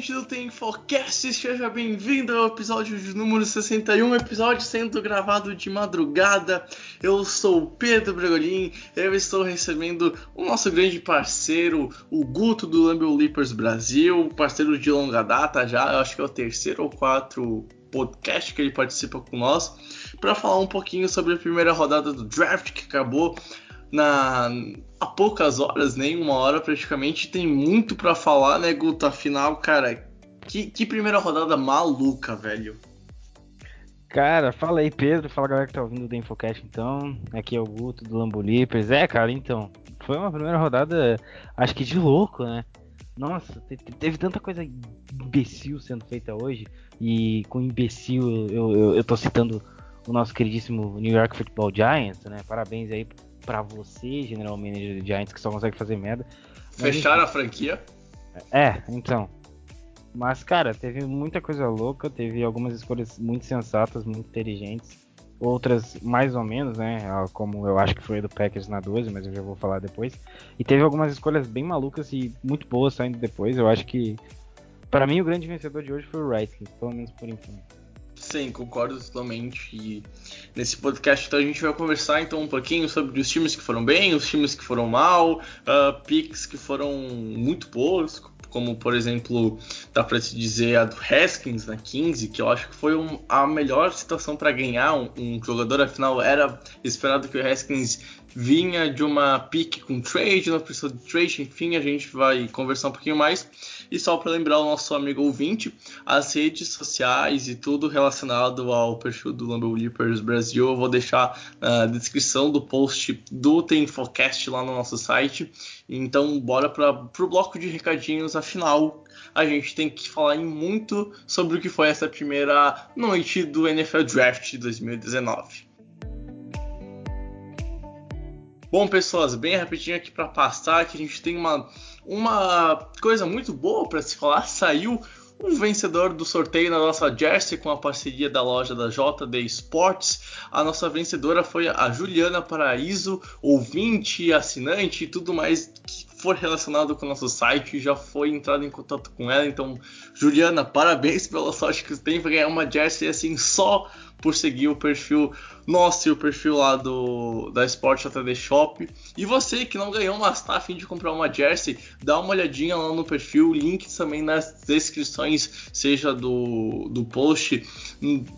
ouvinte do Tem Forecast, seja bem-vindo ao episódio de número 61, episódio sendo gravado de madrugada. Eu sou o Pedro Bregolin, eu estou recebendo o nosso grande parceiro, o Guto do Lambeau Leapers Brasil, parceiro de longa data já, eu acho que é o terceiro ou quarto podcast que ele participa com nós, para falar um pouquinho sobre a primeira rodada do draft que acabou na há poucas horas, nem uma hora praticamente, tem muito para falar, né, Guto? Afinal, cara, que, que primeira rodada maluca, velho. Cara, fala aí, Pedro. Fala galera que tá ouvindo do Infocast, então. Aqui é o Guto do Lambo Leapers. É, cara, então. Foi uma primeira rodada, acho que de louco, né? Nossa, teve tanta coisa imbecil sendo feita hoje. E com imbecil eu, eu, eu tô citando o nosso queridíssimo New York Football Giants, né? Parabéns aí para você, General Manager de Giants, que só consegue fazer merda. Fecharam a franquia? É, então. Mas, cara, teve muita coisa louca, teve algumas escolhas muito sensatas, muito inteligentes. Outras mais ou menos, né? Como eu acho que foi do Packers na 12, mas eu já vou falar depois. E teve algumas escolhas bem malucas e muito boas saindo depois. Eu acho que, para mim, o grande vencedor de hoje foi o Redskins, pelo menos por enquanto. Sim, concordo totalmente. E nesse podcast então, a gente vai conversar então um pouquinho sobre os times que foram bem, os times que foram mal, uh, picks que foram muito boas, como por exemplo, dá para se dizer a do Haskins na 15, que eu acho que foi um, a melhor situação para ganhar um, um, jogador, afinal era esperado que o Haskins vinha de uma pick com trade, não precisou de trade, enfim, a gente vai conversar um pouquinho mais. E só para lembrar o nosso amigo ouvinte, as redes sociais e tudo relacionado ao perfil do Lambeau Leapers Brasil, eu vou deixar na descrição do post do Tem Infocast lá no nosso site. Então, bora para o bloco de recadinhos, afinal, a gente tem que falar muito sobre o que foi essa primeira noite do NFL Draft de 2019. Bom, pessoas, bem rapidinho aqui para passar que a gente tem uma, uma coisa muito boa para se falar. Saiu o vencedor do sorteio na nossa jersey com a parceria da loja da JD Sports. A nossa vencedora foi a Juliana Paraíso, ouvinte, assinante e tudo mais que for relacionado com o nosso site. Já foi entrado em contato com ela. Então, Juliana, parabéns pela sorte que você tem para ganhar uma jersey assim só por seguir o perfil nosso e o perfil lá do da Sport ATD Shop. E você que não ganhou, mas tá afim de comprar uma jersey, dá uma olhadinha lá no perfil, link também nas descrições, seja do, do post,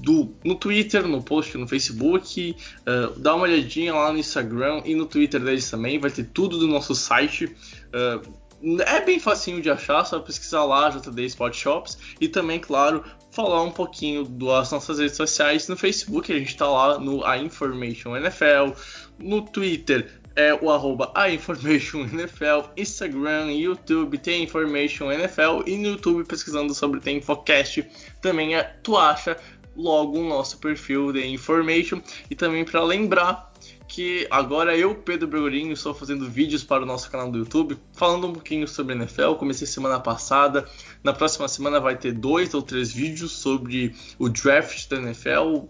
do, no Twitter, no post no Facebook, uh, dá uma olhadinha lá no Instagram e no Twitter deles também, vai ter tudo do nosso site. Uh, é bem facinho de achar, só pesquisar lá JD Sport Shops e também, claro, falar um pouquinho das nossas redes sociais. No Facebook a gente está lá no A Information NFL, no Twitter é o arroba A Information NFL, Instagram, YouTube tem Information NFL e no YouTube pesquisando sobre tem Infocast também é, tu acha logo o nosso perfil de Information. E também para lembrar que agora eu, Pedro Bregolinho, estou fazendo vídeos para o nosso canal do YouTube, falando um pouquinho sobre NFL. Comecei semana passada. Na próxima semana vai ter dois ou três vídeos sobre o draft da NFL,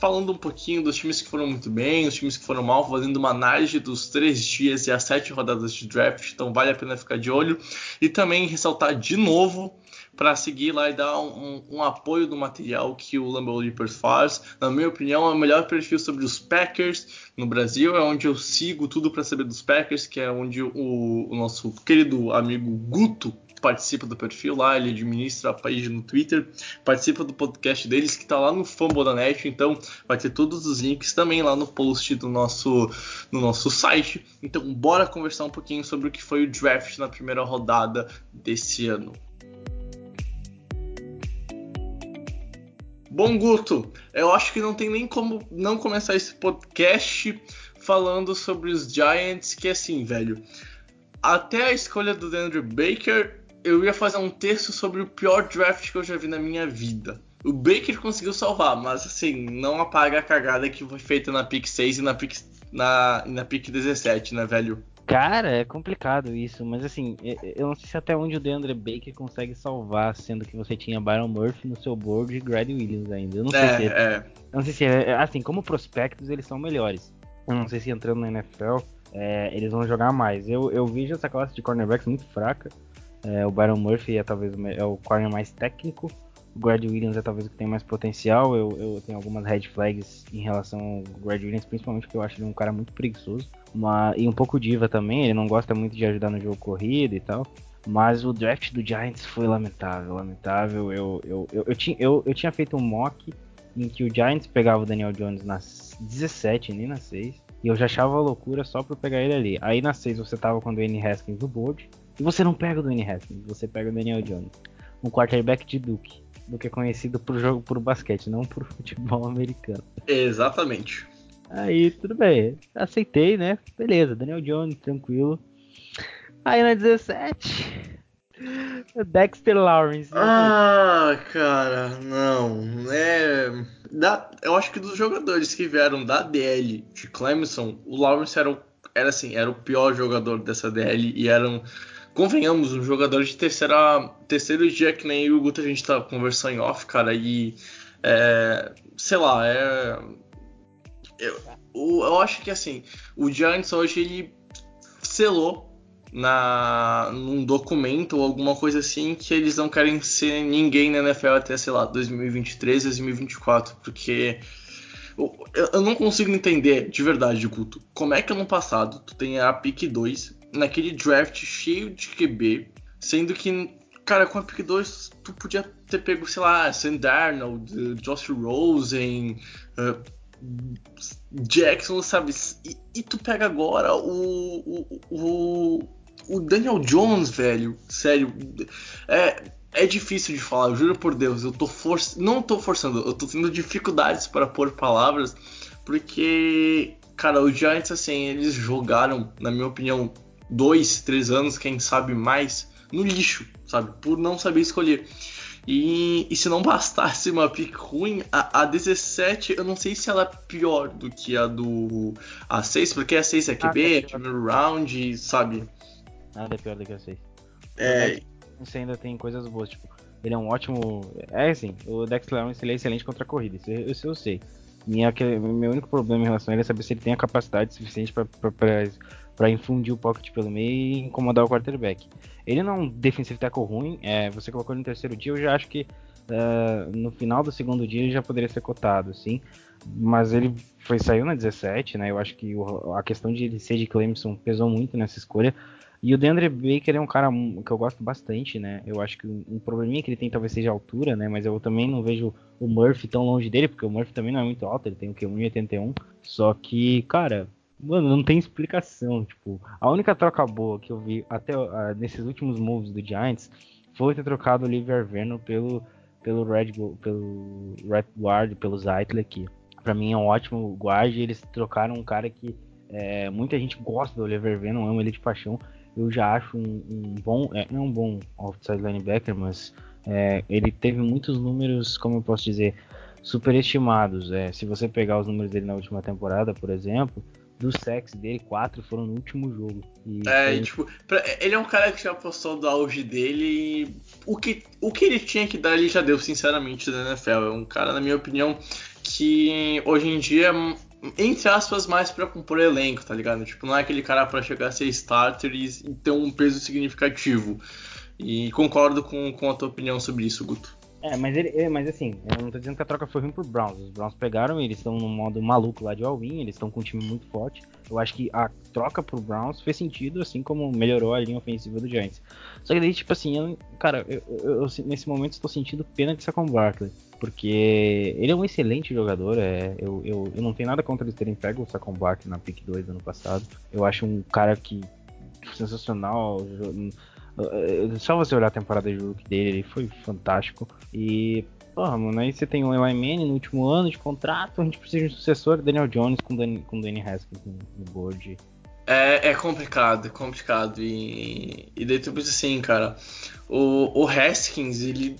falando um pouquinho dos times que foram muito bem, os times que foram mal, fazendo uma análise dos três dias e as sete rodadas de draft, então vale a pena ficar de olho. E também ressaltar de novo para seguir lá e dar um, um, apoio do material que o Lambeau Leapers faz. Na minha opinião, é o melhor perfil sobre os Packers no Brasil, é onde eu sigo tudo para saber dos Packers, que é onde o, o nosso querido amigo Guto participa do perfil lá, ele administra a página no Twitter, participa do podcast deles que está lá no Fambodanet, então vai ter todos os links também lá no post do nosso, no nosso site. Então bora conversar um pouquinho sobre o que foi o draft na primeira rodada desse ano. Bom, Guto, eu acho que não tem nem como não começar esse podcast falando sobre os Giants, que assim, velho. Até a escolha do Andrew Baker, eu ia fazer um texto sobre o pior draft que eu já vi na minha vida. O Baker conseguiu salvar, mas assim, não apaga a cagada que foi feita na pick 6 e na pick, na, na pick 17, né, velho? Cara, é complicado isso, mas assim, eu não sei se até onde o DeAndre Baker consegue salvar, sendo que você tinha Byron Murphy no seu board e Grady Williams ainda. Eu não sei é, se é, é. Eu não sei se é, assim, como prospectos eles são melhores. Eu não sei se entrando na NFL é, eles vão jogar mais. Eu, eu vejo essa classe de cornerbacks muito fraca. É, o Byron Murphy é talvez é o corner mais técnico. O Williams é talvez o que tem mais potencial. Eu, eu tenho algumas red flags em relação ao Grad Williams, principalmente porque eu acho ele um cara muito preguiçoso. Uma, e um pouco diva também, ele não gosta muito de ajudar no jogo corrido e tal. Mas o draft do Giants foi lamentável, lamentável. Eu, eu, eu, eu, tinha, eu, eu tinha feito um mock em que o Giants pegava o Daniel Jones nas 17, nem na 6. E eu já achava loucura só pra pegar ele ali. Aí na 6 você tava com o Dwayne Haskins no board. E você não pega o Dwayne Haskins, você pega o Daniel Jones. Um quarterback de Duke. Duke é conhecido por jogo por basquete, não por futebol americano. Exatamente. Aí tudo bem. Aceitei, né? Beleza, Daniel Jones, tranquilo. Aí na 17. Dexter Lawrence. Ah, cara, não. É. Da, eu acho que dos jogadores que vieram da DL de Clemson, o Lawrence era, o, era assim, era o pior jogador dessa DL e eram, convenhamos, um jogador de terceira, terceiro dia que nem o Guto a gente tá conversando em off, cara, e é, sei lá, é eu, eu acho que assim, o Giants hoje ele selou na num documento ou alguma coisa assim que eles não querem ser ninguém na NFL até, sei lá, 2023, 2024, porque eu, eu não consigo entender de verdade, culto, como é que ano passado tu tem a pick 2 naquele draft cheio de QB, sendo que, cara, com a pick 2 tu podia ter pego, sei lá, Sam Darnold, Josh Rosen, uh, Jackson, sabe? E, e, tu pega agora o, o, o, o Daniel Jones, velho, sério, é, é difícil de falar, eu juro por Deus, eu tô for... não tô forçando, eu tô tendo dificuldades para pôr palavras, porque, cara, os Giants, assim, eles jogaram, na minha opinião, dois, três anos, quem sabe mais, no lixo, sabe, por não saber escolher. E, e, se não bastasse uma pick ruim, a, a 17 eu não sei se ela é pior do que a do a 6, porque a 6 é QB, ah, é primeiro round, sabe? Nada é pior do que a 6. É. Você ainda tem coisas boas, tipo, ele é um ótimo. É assim, o Dexter Lawrence ele é excelente contra a corrida, isso, isso eu sei. Minha, meu único problema em relação a ele é saber se ele tem a capacidade suficiente para infundir o pocket pelo meio e incomodar o quarterback. Ele não é um defensive tackle ruim, é, você colocou ele no terceiro dia, eu já acho que uh, no final do segundo dia ele já poderia ser cotado, sim. Mas ele foi saiu na 17, né? Eu acho que o, a questão de ele ser de Clemson pesou muito nessa escolha. E o DeAndre Baker é um cara que eu gosto bastante, né? Eu acho que um probleminha que ele tem talvez seja a altura, né? Mas eu também não vejo o Murphy tão longe dele, porque o Murphy também não é muito alto, ele tem o que? 1,81. Só que, cara, mano, não tem explicação. Tipo, a única troca boa que eu vi até uh, nesses últimos moves do Giants foi ter trocado o Oliver Vernon pelo, pelo Red, pelo Red Guard, pelo Zeitler aqui. Pra mim é um ótimo guard. Eles trocaram um cara que é, muita gente gosta do Oliver Vernon, ama ele de paixão eu já acho um, um bom, é, não um bom outside linebacker, mas é, ele teve muitos números, como eu posso dizer, superestimados. É, se você pegar os números dele na última temporada, por exemplo, dos sacks dele, quatro foram no último jogo. E é, foi... tipo, pra, ele é um cara que já postou do auge dele e o que, o que ele tinha que dar ele já deu, sinceramente, na NFL. É um cara, na minha opinião, que hoje em dia entre aspas, mais para compor elenco, tá ligado? Tipo, não é aquele cara para chegar a ser starter e, ter um peso significativo. E concordo com, com a tua opinião sobre isso, Guto. É, mas ele, mas assim, eu não tô dizendo que a troca foi ruim pro Browns. Os Browns pegaram, eles estão num modo maluco lá de Alvin, eles estão com um time muito forte. Eu acho que a troca pro Browns fez sentido, assim como melhorou a linha ofensiva do Giants. Só que daí, tipo assim, eu, cara, eu, eu, nesse momento estou sentindo pena de Saquon Barkley. Porque ele é um excelente jogador. É, eu, eu, eu não tenho nada contra eles terem pego o Saquon Barkley na pick 2 ano passado. Eu acho um cara que sensacional. Só você olhar a temporada de rookie dele, ele foi fantástico. E, porra, mano, aí você tem o Eli Manning no último ano de contrato, a gente precisa de um sucessor, Daniel Jones com, Dan, com Danny Haskins no, no board. É, é, complicado, é complicado. E, e daí tipo assim, cara, o, o Haskins, ele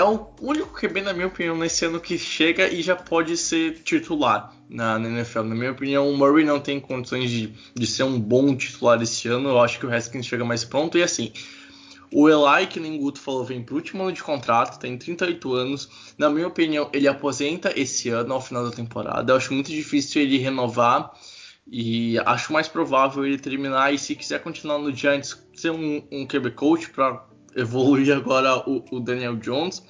é o único QB, na minha opinião, nesse ano que chega e já pode ser titular na, na NFL. Na minha opinião, o Murray não tem condições de, de ser um bom titular esse ano. Eu acho que o Haskins chega mais pronto. E assim, o Eli, que nem Guto falou, vem pro último ano de contrato, tem 38 anos. Na minha opinião, ele aposenta esse ano ao final da temporada. Eu acho muito difícil ele renovar. E acho mais provável ele terminar e se quiser continuar no Giants, ser um, um QB coach para evoluir agora o, o Daniel Jones.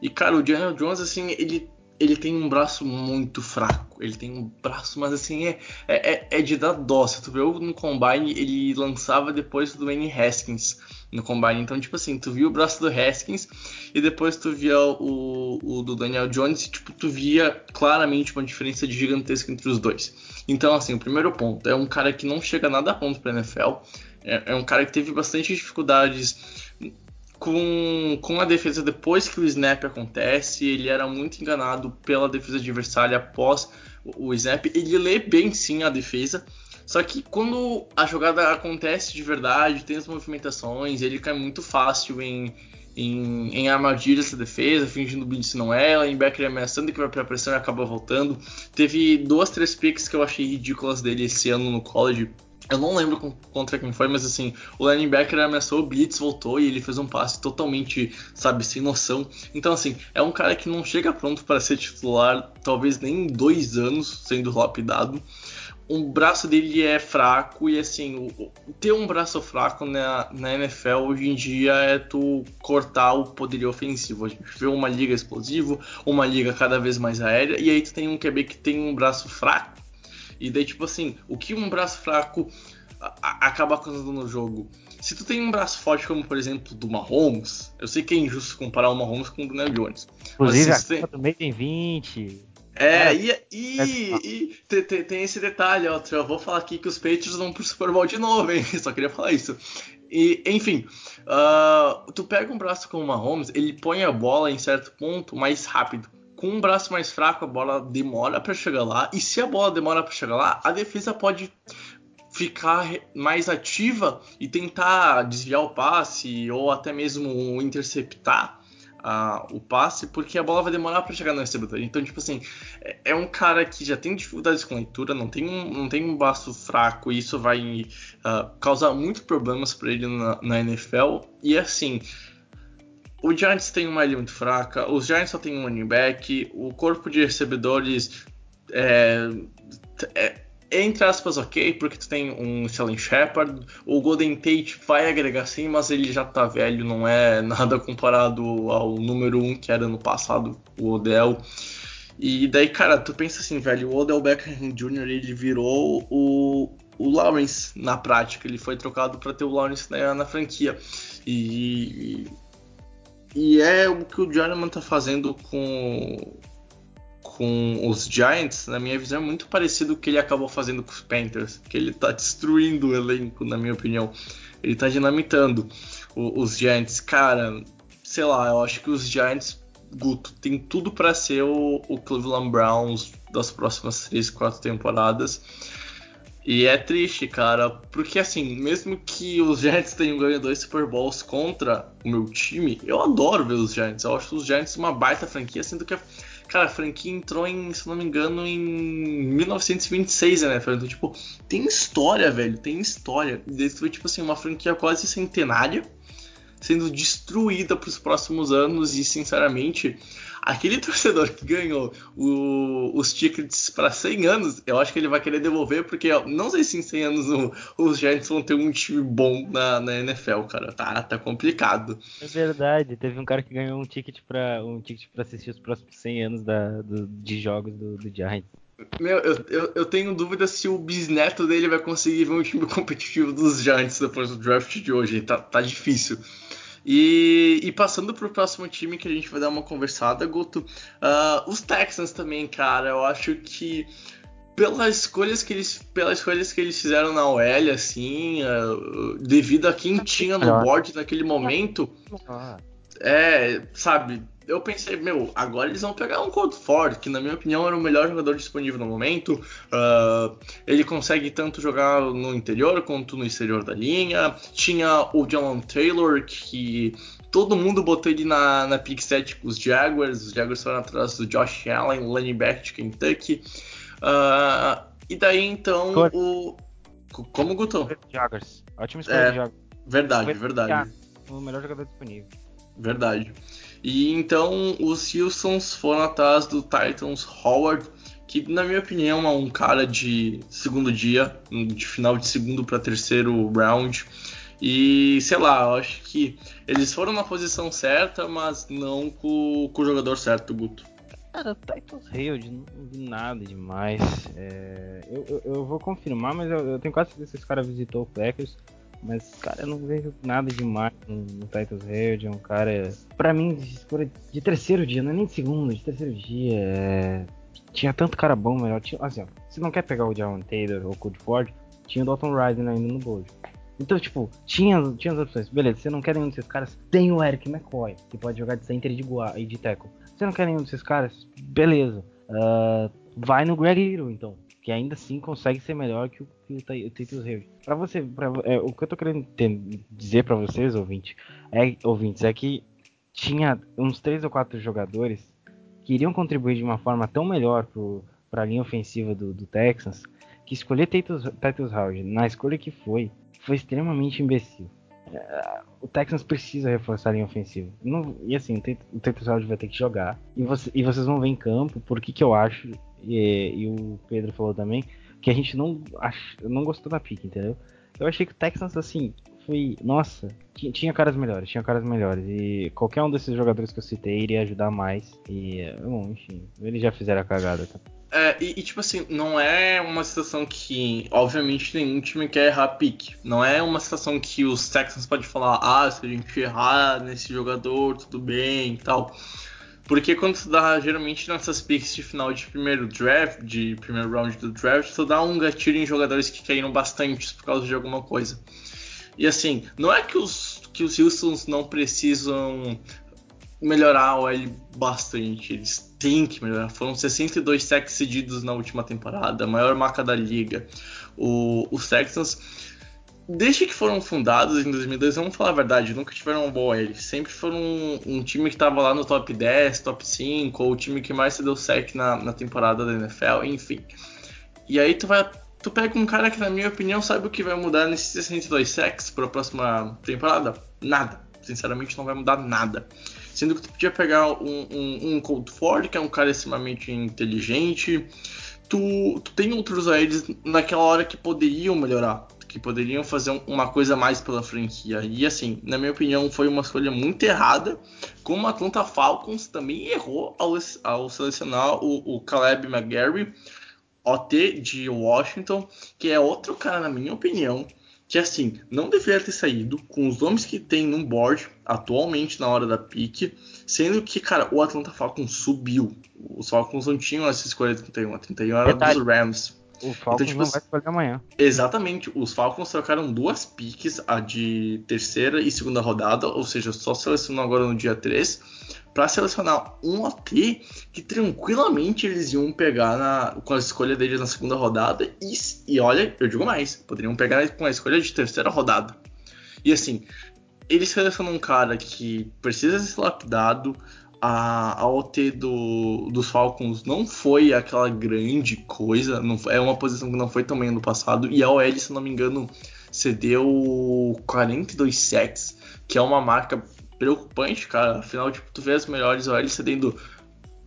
E, cara, o Daniel Jones, assim, ele ele tem um braço muito fraco. Ele tem um braço, mas assim, é, é, é de dar dó. Se tu viu no Combine, ele lançava depois do Wayne Haskins no Combine. Então, tipo assim, tu viu o braço do Haskins e depois tu via o, o do Daniel Jones e, tipo, tu via claramente uma diferença gigantesca entre os dois. Então, assim, o primeiro ponto é um cara que não chega nada a ponto pra NFL. É, é um cara que teve bastante dificuldades com, com a defesa depois que o snap acontece, ele era muito enganado pela defesa adversária após o, snap. Ele lê bem sim a defesa, só que quando a jogada acontece de verdade, tem as movimentações, ele cai muito fácil em, em, em armadilhas da defesa, fingindo blitz não é, linebacker ameaçando que vai pra pressão e acaba voltando. Teve duas, três picks que eu achei ridículas dele esse ano no college eu não lembro contra quem foi, mas assim, o linebacker ameaçou o Blitz, voltou e ele fez um passe totalmente, sabe, sem noção. Então, assim, é um cara que não chega pronto para ser titular, talvez nem em dois anos sendo lapidado. O braço dele é fraco e, assim, o, ter um braço fraco na, na NFL hoje em dia é tu cortar o poderio ofensivo. A gente vê uma liga explosiva, uma liga cada vez mais aérea, e aí tu tem um QB que tem um braço fraco e daí, tipo assim, o que um braço fraco acaba causando no jogo? Se tu tem um braço forte, como por exemplo do Mahomes, eu sei que é injusto comparar o Mahomes com o Daniel Jones. Inclusive, mas, assim, a tem... também tem 20. É, é, e, e, e tem, tem, esse detalhe, ó, eu vou falar aqui que os Patriots vão pro Super Bowl de novo, hein? Só queria falar isso. E, enfim, uh, tu pega um braço como o Mahomes, ele põe a bola em certo ponto mais rápido com um braço mais fraco, a bola demora para chegar lá. E se a bola demora para chegar lá, a defesa pode ficar mais ativa e tentar desviar o passe ou até mesmo interceptar uh, o passe, porque a bola vai demorar para chegar no recebedor. Então, tipo assim, é, é, um cara que já tem dificuldades com leitura, não tem um, não tem um braço fraco, e isso vai uh, causar muitos problemas para ele na, na NFL. E assim, o Giants tem uma linha muito fraca, os Giants só tem um running back, o corpo de recebedores é, é, entre aspas ok, porque tu tem um Sterling Shepard, o Golden Tate vai agregar sim, mas ele já tá velho, não é nada comparado ao número 1 um que era no passado, o Odell. E daí, cara, tu pensa assim, velho, o Odell Beckham Jr. ele virou o, o Lawrence na prática, ele foi trocado para ter o Lawrence na, na franquia. E, e é o que o Johnnyman tá fazendo com, com os Giants, na minha visão, é muito parecido com o que ele acabou fazendo com os Panthers. Que ele tá destruindo o elenco, na minha opinião. Ele tá dinamitando o, os Giants. Cara, sei lá, eu acho que os Giants, Guto, tem tudo para ser o, o Cleveland Browns das próximas 3, 4 temporadas. E é triste, cara, porque assim, mesmo que os Giants tenham ganho dois Super Bowls contra o meu time, eu adoro ver os Giants. Eu acho os Giants uma baita franquia, sendo que, cara, a franquia entrou em, se não me engano, em 1926, né? Então, tipo, tem história, velho, tem história. Desde foi, tipo assim, uma franquia quase centenária sendo destruída para os próximos anos e, sinceramente, aquele torcedor que ganhou o, os tickets para 100 anos, eu acho que ele vai querer devolver, porque não sei se em 100 anos o, os Giants vão ter um time bom na, na NFL, cara. Tá, tá complicado. É verdade, teve um cara que ganhou um ticket para um ticket assistir os próximos 100 anos da, do, de jogos do, do Giants. Meu, eu, eu, eu, tenho dúvida se o bisneto dele vai conseguir ver um time competitivo dos Giants depois do draft de hoje. Tá, tá difícil. E, e passando para o próximo time que a gente vai dar uma conversada, Guto, uh, os Texans também, cara, eu acho que pelas escolhas que eles pelas escolhas que eles fizeram na OL assim uh, devido a quem tinha no board naquele momento é sabe eu pensei, meu, agora eles vão pegar um Cold Ford, que na minha opinião era o melhor jogador disponível no momento. Uh, ele consegue tanto jogar no interior quanto no exterior da linha. Tinha o John Taylor, que todo mundo botou ele na, na pick 7 com os Jaguars. Os Jaguars foram atrás do Josh Allen, running back de Kentucky. Uh, e daí então o. Como Guto? Jaguars. Ótimo escolha é, Jaguars. Verdade, verdade. O melhor jogador disponível. Verdade. E então os Houstons foram atrás do Titans Howard, que na minha opinião é um cara de segundo dia, de final de segundo para terceiro round. E sei lá, eu acho que eles foram na posição certa, mas não com, com o jogador certo, Guto. Cara, Titus Hailed, não vi nada demais. É, eu, eu, eu, vou confirmar, mas eu, eu, tenho quase certeza que esse cara visitou o Packers. Mas, cara, eu não vejo nada demais no, Titus Hailed. É um cara, pra mim, escolha de terceiro dia, não é nem de segundo, de terceiro dia. É... Tinha tanto cara bom melhor. Tinha, assim, ó, se não quer pegar o Jaron Taylor ou o Cody Ford, tinha o Dalton Ryden ainda no board. Então, tipo, tinha, tinha as opções. Beleza, você não quer nenhum desses caras, tem o Eric McCoy, que pode jogar de center e de, e de tackle. Você não quer nenhum desses caras? Beleza. Uh, vai no Greg Little, então. Que ainda assim consegue ser melhor que o, que o Hill. Pra você, pra, é, o que eu tô querendo dizer para vocês, ouvintes, é, ouvintes, é que tinha uns três ou quatro jogadores que iriam contribuir de uma forma tão melhor para a linha ofensiva do, do, Texans que escolher Titus, Titus Howard na escolha que foi foi extremamente imbecil. É, o Texans precisa reforçar a linha ofensiva. Não, e assim, o Titus vai ter que jogar. E, você, e, vocês vão ver em campo por que, que eu acho, e, e, o Pedro falou também, que a gente não, ach, não gostou da pique, entendeu? Eu achei que o Texans, assim, foi. Nossa, tinha, tinha, caras melhores, tinha caras melhores. E qualquer um desses jogadores que eu citei iria ajudar mais. E, bom, enfim, eles já fizeram a cagada. Tá? É, e, e, tipo assim, não é uma situação que, obviamente, nenhum time quer errar pique. Não é uma situação que os Texans podem falar, ah, se a gente errar nesse jogador, tudo bem e tal. Porque quando tu dá, geralmente nessas picks de final de primeiro draft, de primeiro round do draft, tu dá um gatilho em jogadores que caíram bastante por causa de alguma coisa. E assim, não é que os, que os Houstons não precisam melhorar o L bastante, eles têm que melhorar. Foram 62 sacks cedidos na última temporada, a maior marca da liga. O, os Texans, desde que foram fundados em 2002, vamos falar a verdade, nunca tiveram um bom L. Sempre foram um, um time que estava lá no top 10, top 5, ou o time que mais se deu sec na, na temporada da NFL, enfim. E aí tu vai tu pega um cara que, na minha opinião, sabe o que vai mudar nesses 62 sacks para a próxima temporada? Nada. Sinceramente, não vai mudar nada. Sendo que tu podia pegar um, um, um Colt Ford, que é um cara extremamente inteligente. Tu, tu tem outros eles naquela hora que poderiam melhorar, que poderiam fazer uma coisa mais pela franquia. E assim, na minha opinião, foi uma escolha muito errada. Como a Atlanta Falcons também errou ao, ao selecionar o, o Caleb McGarry OT de Washington, que é outro cara, na minha opinião, que assim, não deveria ter saído com os nomes que tem no board atualmente na hora da pique, sendo que, cara, o Atlanta Falcons subiu. Os Falcons não tinham essa escolha de 31, a 31 era Verdade. dos Rams. O Falcons então, tipo, não vai escolher amanhã. Exatamente, os Falcons trocaram duas piques, a de terceira e segunda rodada, ou seja, só selecionam agora no dia 3 para selecionar um OT que tranquilamente eles iam pegar na, com a escolha deles na segunda rodada. E, e olha, eu digo mais, poderiam pegar com a escolha de terceira rodada. E assim, eles selecionam um cara que precisa ser lapidado. A, a OT do, dos Falcons não foi aquela grande coisa, não, é uma posição que não foi também no passado. E a OL, se não me engano, cedeu 42 sacks, que é uma marca preocupante, cara. Afinal, tipo, tu vê as melhores OL cedendo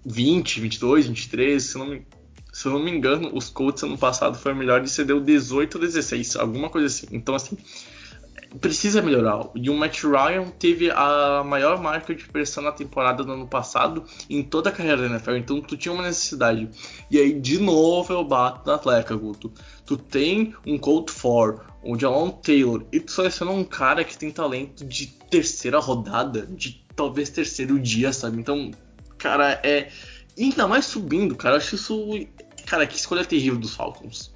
20, 22, 23, se não me, se eu não me engano, os Colts ano passado foi melhor e cedeu 18 ou 16, alguma coisa assim. Então, assim, precisa melhorar. E o Matt Ryan teve a maior marca de pressão na temporada do ano passado em toda a carreira da NFL, então tu tinha uma necessidade. E aí, de novo, eu bato na Atlética, Guto. Tu tem um Colt 4, um Jalon Taylor, e tu seleciona um cara que tem talento de terceira rodada, de talvez terceiro dia, sabe? Então, cara, é. ainda mais subindo, cara. Eu acho isso. Cara, que escolha terrível dos Falcons.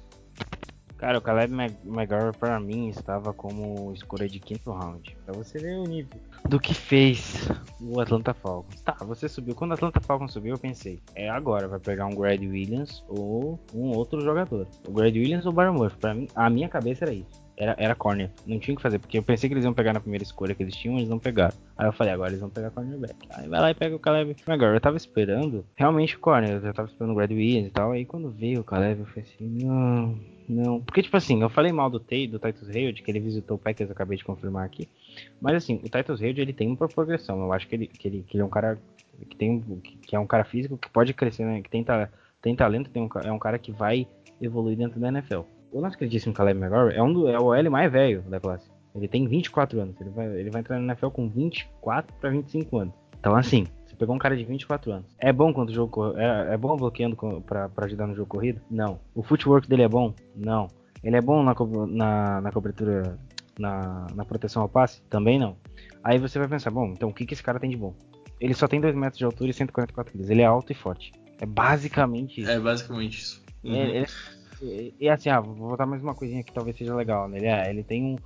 Cara, o Caleb McGarry para mim estava como escolha de quinto round. Pra você ver o nível do que fez o Atlanta Falcons. Tá, você subiu. Quando o Atlanta Falcons subiu, eu pensei, é agora, vai pegar um Grady Williams ou um outro jogador. O Grady Williams ou o Byron Murphy. Pra mim, a minha cabeça era isso era, era corner. Não tinha o que fazer, porque eu pensei que eles iam pegar na primeira escolha que eles tinham, eles não pegaram. Aí eu falei, agora eles vão pegar cornerback. Aí vai lá e pega o Caleb agora Eu tava esperando realmente o corner, eu já tava esperando o Brad Williams e tal. Aí quando veio o Caleb, eu falei assim, não, não. Porque, tipo assim, eu falei mal do Tay, do Titus Hayward, que ele visitou o Packers, eu acabei de confirmar aqui. Mas assim, o Titus Hayward, ele tem uma progressão. Eu acho que ele, que ele, que ele é um cara que tem que é um cara físico que pode crescer, né? Que tem, tem talento, tem um, é um cara que vai evoluir dentro da NFL o nosso queridíssimo Caleb McGarry é, um é o L mais velho da classe. Ele tem 24 anos. Ele vai, ele vai entrar na NFL com 24 para 25 anos. Então, assim, pegou um cara de 24 anos. É bom quando o jogo é, é bom bloqueando para ajudar no jogo corrido? Não. O footwork dele é bom? Não. Ele é bom na, na, na cobertura, na, na proteção ao passe? Também não. Aí você vai pensar, bom, então o que, que esse cara tem de bom? Ele só tem 2 metros de altura e 144 quilos. Ele é alto e forte. É basicamente isso. É basicamente isso. Uhum. É, é, e assim, ah, vou botar mais uma coisinha que talvez seja legal. Né? Ele, é, ele tem um,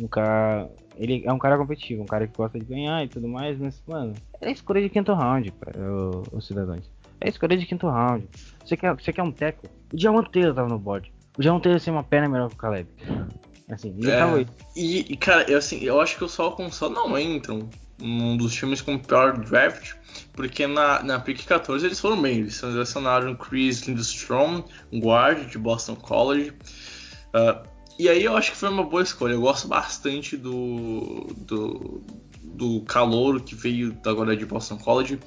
um cara. Ele é um cara competitivo, um cara que gosta de ganhar e tudo mais, mas, mano, é escolha de quinto round, os cidadãos. É escolha de quinto round. Você quer, você quer um teco? O Diamante Taylor tava no board. O Diamante Taylor tem uma perna melhor que o Caleb. Assim, e, é, e, e, cara, eu, assim, eu acho que os Falcons só não entram num dos times com pior draft, porque na, na pick 14 eles foram bem. Eles selecionaram Chris Lindstrom, um guard de Boston College. Uh, e aí eu acho que foi uma boa escolha. Eu gosto bastante do, do, do calor que veio agora de Boston College.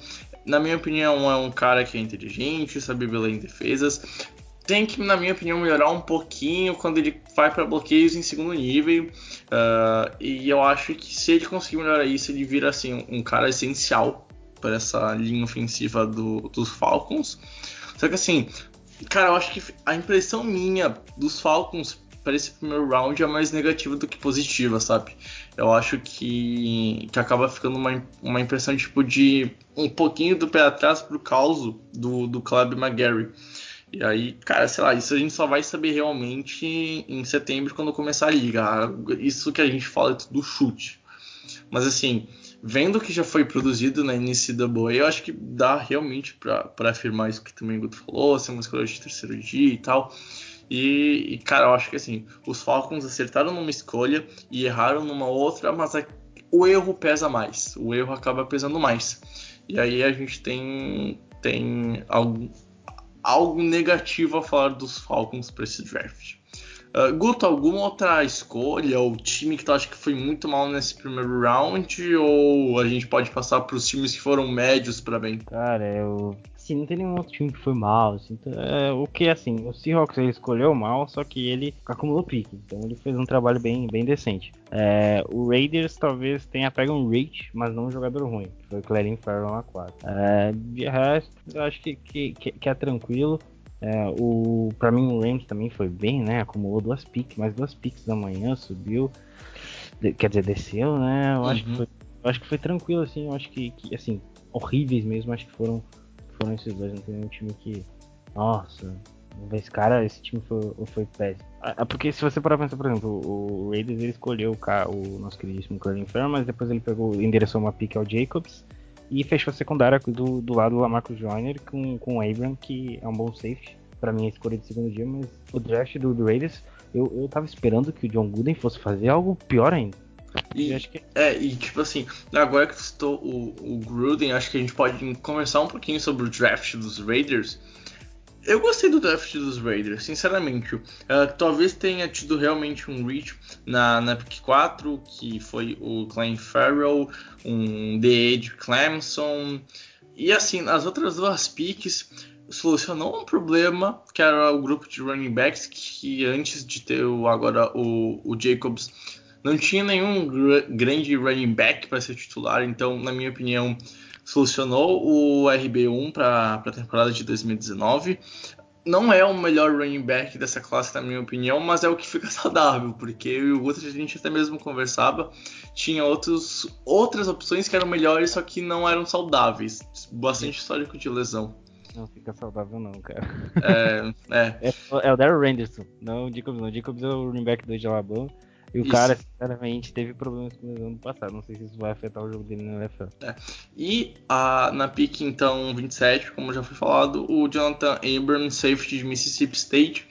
Na minha opinião, é um cara que é inteligente, sabe ler em defesas. Tem que, na minha opinião, melhorar um pouquinho quando ele vai para bloqueios em segundo nível. Uh, e eu acho que se ele conseguir melhorar isso, ele vira assim, um cara essencial para essa linha ofensiva do, dos Falcons. Só que assim, cara, eu acho que a impressão minha dos Falcons para esse primeiro round é mais negativa do que positiva, sabe? Eu acho que, que acaba ficando uma, uma impressão tipo de um pouquinho do pé atrás pro caos do, do Club McGarry. E aí, cara, sei lá, isso a gente só vai saber realmente em setembro quando começar a liga. Isso que a gente fala é tudo chute. Mas assim, vendo o que já foi produzido na NCAA, eu acho que dá realmente para afirmar isso que também o Guto falou, ser uma escolha de terceiro dia e tal. E, e, cara, eu acho que assim, os Falcons acertaram numa escolha e erraram numa outra, mas a, o erro pesa mais. O erro acaba pesando mais. E aí a gente tem, tem algum, algo negativo a falar dos Falcons para esse draft. Uh, Guto, alguma outra escolha ou time que tu acha que foi muito mal nesse primeiro round? Ou a gente pode passar para os times que foram médios para bem? Cara, eu assim, não tem nenhum outro time que foi mal. Assim, então, é, o que assim, o Seahawks ele escolheu mal, só que ele acumulou pique. Então ele fez um trabalho bem, bem decente. É, o Raiders talvez tenha pego um reach, mas não um jogador ruim. Que foi o Clarin Farrell na 4. É, de resto, eu acho que, que, que é tranquilo. É, o, pra mim o Rams também foi bem, né? Acumulou duas piques, mais duas piques da manhã, subiu. De, quer dizer, desceu, né? Eu, uhum. acho que foi, eu acho que foi tranquilo, assim. Eu acho que, que assim, horríveis mesmo, acho que foram foram esses dois, não tem nenhum time que. Nossa, esse cara, esse time foi, foi péssimo. Ah, ah, porque se você parar pra pensar, por exemplo, o Raiders ele escolheu o, o nosso queridíssimo Colin Fair, mas depois ele pegou, endereçou uma pick ao Jacobs e fechou a secundária do, do lado do Lamarcus Joyner com, com o Abram, que é um bom safety. Pra mim, a escolha de segundo dia, mas o draft do, do Raiders, eu, eu tava esperando que o John Gooden fosse fazer algo pior ainda. E, que... É, e tipo assim, agora que estou o, o Gruden, acho que a gente pode conversar um pouquinho sobre o draft dos Raiders. Eu gostei do draft dos Raiders, sinceramente. Uh, talvez tenha tido realmente um reach na, na pick 4, que foi o Klein Farrell, um The Age Clemson. E assim, nas outras duas picks, solucionou um problema, que era o grupo de running backs, que antes de ter o, agora o, o Jacobs não tinha nenhum grande running back para ser titular, então, na minha opinião, solucionou o RB1 para a temporada de 2019. Não é o melhor running back dessa classe, na minha opinião, mas é o que fica saudável, porque o outro a gente até mesmo conversava, tinha outros, outras opções que eram melhores, só que não eram saudáveis. Bastante histórico de lesão. Não fica saudável não, cara. É, é. é, é o Daryl Randerson, não o Jacobs não. O Jacobs é o running back do Alabama. E o isso. cara, sinceramente, teve problemas com lesão no passado. Não sei se isso vai afetar o jogo dele na NFL. É. E a, na pick, então, 27, como já foi falado, o Jonathan Abrams, safety de Mississippi State.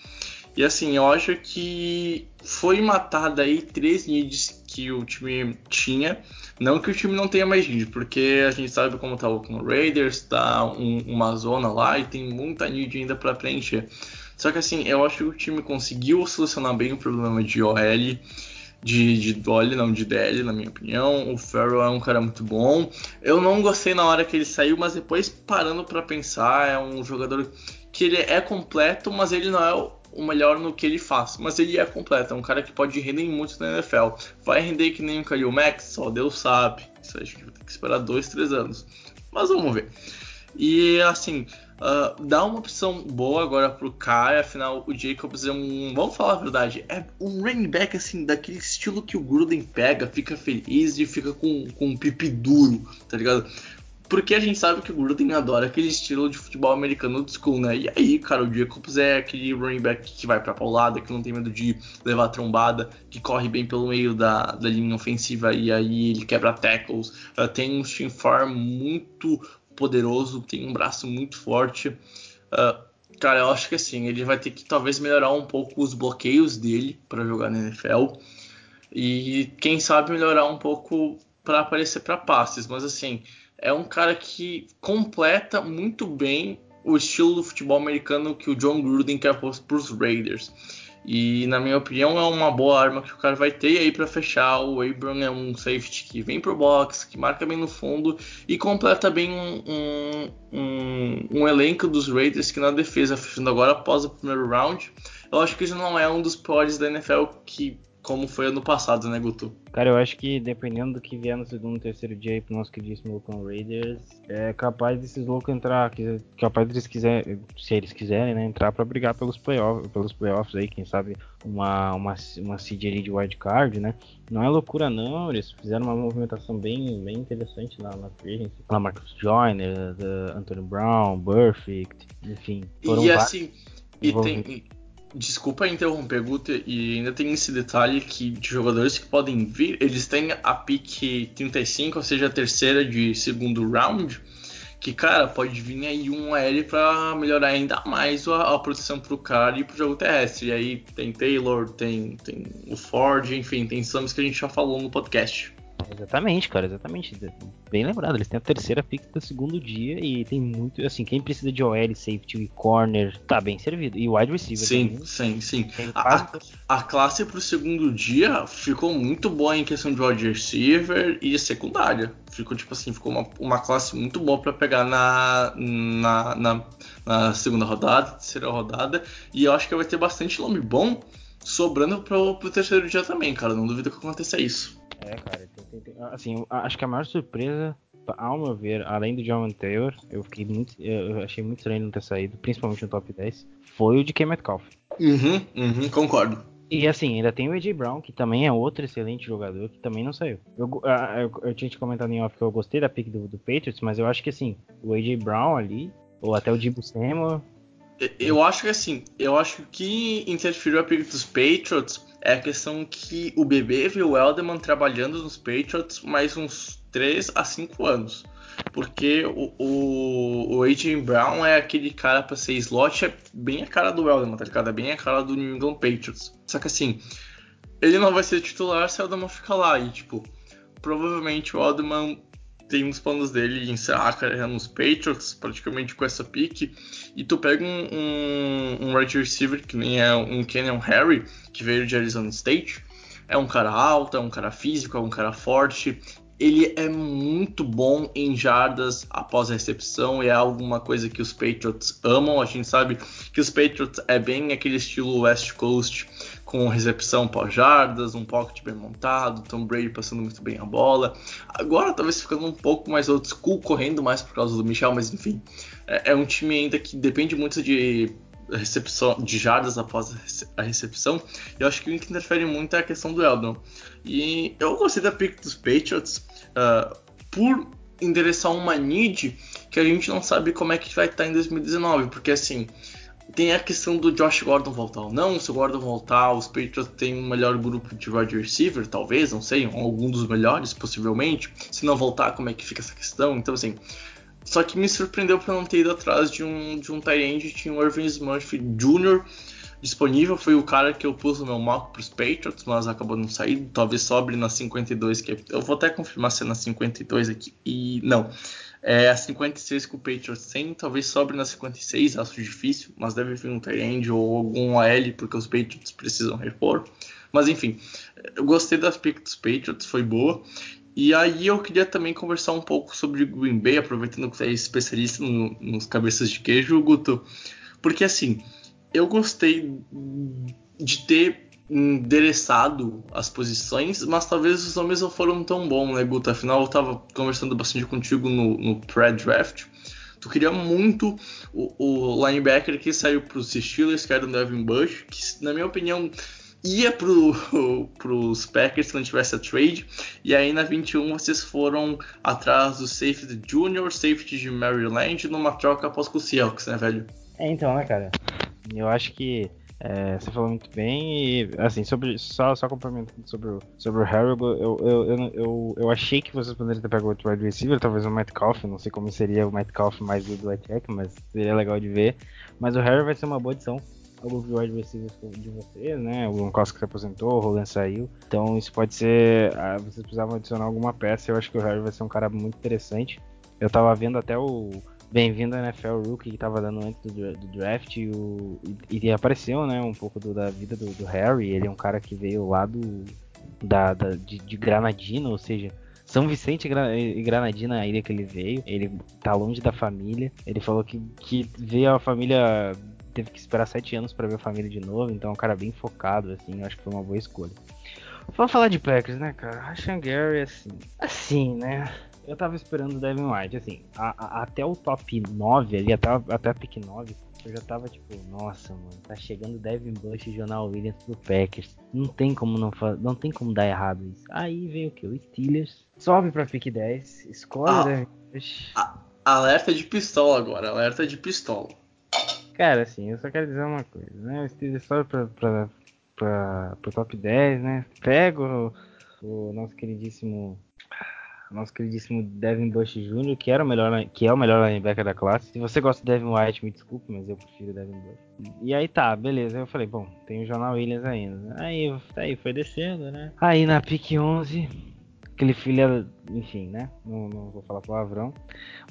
E assim, eu acho que foi matada aí três needs que o time tinha. Não que o time não tenha mais need, porque a gente sabe como tá o Oakland Raiders, tá um, uma zona lá e tem muita need ainda para preencher. Só que assim, eu acho que o time conseguiu solucionar bem o problema de OL de, de Dolly, não de DL, na minha opinião. O Farrell é um cara muito bom. Eu não gostei na hora que ele saiu, mas depois parando para pensar, é um jogador que ele é completo, mas ele não é o melhor no que ele faz. Mas ele é completo, é um cara que pode render muito na NFL. Vai render que nem o Khalil Max? Só Deus sabe. Isso a gente vai ter que esperar dois, três anos. Mas vamos ver. E assim, uh, dá uma opção boa agora pro Kai, afinal o Jacobs é um. Vamos falar a verdade, é um running back assim, daquele estilo que o Gruden pega, fica feliz e fica com, com um pipi duro, tá ligado? Porque a gente sabe que o Gruden adora aquele estilo de futebol americano do school, né? E aí, cara, o Jacobs é aquele running back que vai pra paulada, que não tem medo de levar trombada, que corre bem pelo meio da, da linha ofensiva e aí ele quebra tackles. Uh, tem um steam farm muito poderoso, tem um braço muito forte. Uh, cara, eu acho que assim, ele vai ter que talvez melhorar um pouco os bloqueios dele para jogar na NFL. E quem sabe melhorar um pouco para aparecer para passes, mas assim, é um cara que completa muito bem o estilo do futebol americano que o John Gruden quer para os Raiders. E na minha opinião é uma boa arma que o cara vai ter. E aí para fechar, o Abram é um safety que vem pro box, que marca bem no fundo e completa bem um, um, um elenco dos Raiders que na defesa, fechando agora após o primeiro round. Eu acho que ele não é um dos piores da NFL que como foi ano passado, né, Guto? Cara, eu acho que dependendo do que vier no segundo, terceiro dia aí pro nosso queridíssimo Oakland Raiders, é capaz desses loucos entrar, capaz deles quiser, se eles quiserem, né, entrar para brigar pelos playoffs, pelos playoffs aí, quem sabe uma uma uma seed ali de wild card, né? Não é loucura não, eles fizeram uma movimentação bem bem interessante na na agency, com a Marcus Joyner, Anthony Brown, Perfect, enfim. e assim, e tem Desculpa interromper, Guto, e ainda tem esse detalhe que de jogadores que podem vir, eles têm a pick 35, ou seja, a terceira de segundo round, que, cara, pode vir aí um AL para melhorar ainda mais a, a proteção pro cara e pro jogo terrestre. E aí tem Taylor, tem, tem o Ford, enfim, tem nomes que a gente já falou no podcast. Exatamente, cara, exatamente. Bem lembrado, eles têm a terceira pick do segundo dia e tem muito, assim, quem precisa de OL, safety e corner, tá bem servido. E wide receiver Sim, também, sim, sim. A, a, classe pro segundo dia ficou muito boa em questão de wide receiver e secundária. Ficou, tipo assim, ficou uma, uma classe muito boa para pegar na, na, na, na, segunda rodada, terceira rodada. E eu acho que vai ter bastante nome bom sobrando pro, pro terceiro dia também, cara. Não duvido que aconteça isso. É, cara, tem, tem, assim, acho que a maior surpresa, ao meu ver, além do John Taylor, eu fiquei muito, eu achei muito estranho não ter saído, principalmente no top 10, foi o de K. Metcalf. Uhum, uhum, concordo. E assim, ainda tem o AJ Brown, que também é outro excelente jogador, que também não saiu. Eu, eu, eu tinha te comentado em off que eu gostei da pick do, do, Patriots, mas eu acho que assim, o AJ Brown ali, ou até o Dibu Samuel... Eu acho que assim, eu acho que interferiu a pick dos Patriots é a questão que o bebê viu o Elderman trabalhando nos Patriots mais uns 3 a 5 anos. Porque o, o, o AJ Brown é aquele cara para ser slot, é bem a cara do Elderman, tá ligado? É bem a cara do New England Patriots. Só que assim, ele não vai ser titular se o Elderman ficar lá. E tipo, provavelmente o Elderman tem uns planos dele de encerrar a carreira nos Patriots, praticamente com essa pique. E tu pega um, um, um right receiver que nem é um Kenyon Harry, que veio de Arizona State. É um cara alto, é um cara físico, é um cara forte. Ele é muito bom em jardas após a recepção e é alguma coisa que os Patriots amam. A gente sabe que os Patriots é bem aquele estilo West Coast com recepção pós-jardas, um pocket bem montado, Tom Brady passando muito bem a bola. Agora talvez ficando um pouco mais old school, correndo mais por causa do Michel, mas enfim, é, é um time ainda que depende muito de recepção de jardas após a recepção. Eu acho que o que interfere muito é a questão do Eldon. E eu gostei da pick dos Patriots uh, por endereçar uma need que a gente não sabe como é que vai estar em 2019, porque assim tem a questão do Josh Gordon voltar ou não. Se o Gordon voltar, os Patriots têm um melhor grupo de wide receiver, talvez, não sei, algum dos melhores, possivelmente. Se não voltar, como é que fica essa questão? Então, assim. Só que me surpreendeu por não ter ido atrás de um, de um tight tinha o Irving Smurf Jr. disponível. Foi o cara que eu pus no meu mock os Patriots, mas acabou não saindo. Talvez sobre na 52, que eu vou até confirmar se é na 52 aqui. E não. É a 56 que o Patriots tem, talvez sobre na 56, acho difícil, mas deve vir um tight ou algum AL, porque os Patriots precisam repor. Mas enfim, eu gostei das pick dos Patriots, foi boa. E aí eu queria também conversar um pouco sobre Green Bay, aproveitando que você é especialista no, nos cabeças de queijo, Guto. Porque assim, eu gostei de ter endereçado as posições, mas talvez os nomes não foram tão bons, né, Guto? Afinal, eu tava conversando bastante contigo no, no pré-draft. Tu queria muito o, o linebacker que saiu para os Steelers, que era o Devin Bush, que, na minha opinião, ia pro, pros Packers quando tivesse a trade. E aí na 21 vocês foram atrás do safety junior, safety de Maryland, numa troca após o Seahawks, né, velho? É, então, né, cara? Eu acho que é, você falou muito bem e, assim, sobre, só, só complementando sobre o, sobre o Harry, eu, eu, eu, eu, eu achei que vocês poderiam ter pego outro wide receiver, talvez o Metcalf, não sei como seria o Metcalf mais do Dwight mas seria legal de ver. Mas o Harry vai ser uma boa adição ao de wide receivers de vocês, né? O Gronkowski se aposentou, o Roland saiu. Então isso pode ser. Ah, vocês precisavam adicionar alguma peça. Eu acho que o Harry vai ser um cara muito interessante. Eu tava vendo até o Bem-vindo à NFL Rookie que tava dando antes do, do draft e, o, e, e, apareceu, né? Um pouco do, da vida do, do, Harry. Ele é um cara que veio lá do, da, da de, de Granadina, ou seja, são Vicente e Granadina, a ilha que ele veio. Ele tá longe da família. Ele falou que, que veio a família teve que esperar sete anos para ver a família de novo, então é um cara bem focado, assim, eu acho que foi uma boa escolha. Vamos falar de Packers, né, cara? Rashan Gary, assim, assim, né? Eu tava esperando o Devin White, assim, a, a, até o top 9 ali, até, até a pick 9, eu já tava tipo, nossa, mano, tá chegando Devin Bush e Jonal Williams pro Packers. Não tem como não não tem como dar errado isso. Aí vem o que? O Steelers sobe pra pick 10, escolhe ah, Devin Bush. alerta de pistola agora, alerta de pistola. Cara, assim, eu só quero dizer uma coisa, né? O Steelers sobe pra, pra, pra, pro top 10, né? Pego o, o nosso queridíssimo nosso queridíssimo Devin Bush Jr., que, era o melhor, que é o melhor linebacker da classe. Se você gosta do Devin White, me desculpe, mas eu prefiro Devin Bush. E aí tá, beleza. Eu falei, bom, tem o Jornal Williams ainda. Aí, aí foi descendo, né? Aí na pick 11, aquele filho, enfim, né? Não, não, vou falar palavrão.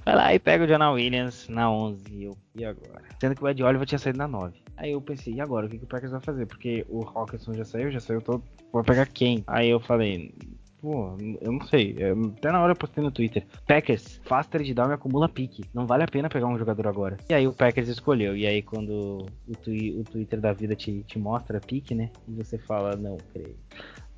Vai lá e pega o Jonah Williams na 11. E eu, e agora? Sendo que o Ed Oliver tinha saído na 9. Aí eu pensei, e agora? O que, que o Packers vai fazer? Porque o Hawkinson já saiu, já saiu todo. Vou pegar quem? Aí eu falei, pô, eu não sei. Até na hora eu postei no Twitter. Packers, faz trade down e acumula pique. Não vale a pena pegar um jogador agora. E aí o Packers escolheu. E aí quando o, twi o Twitter da vida te, te mostra pique, né? E você fala, não creio.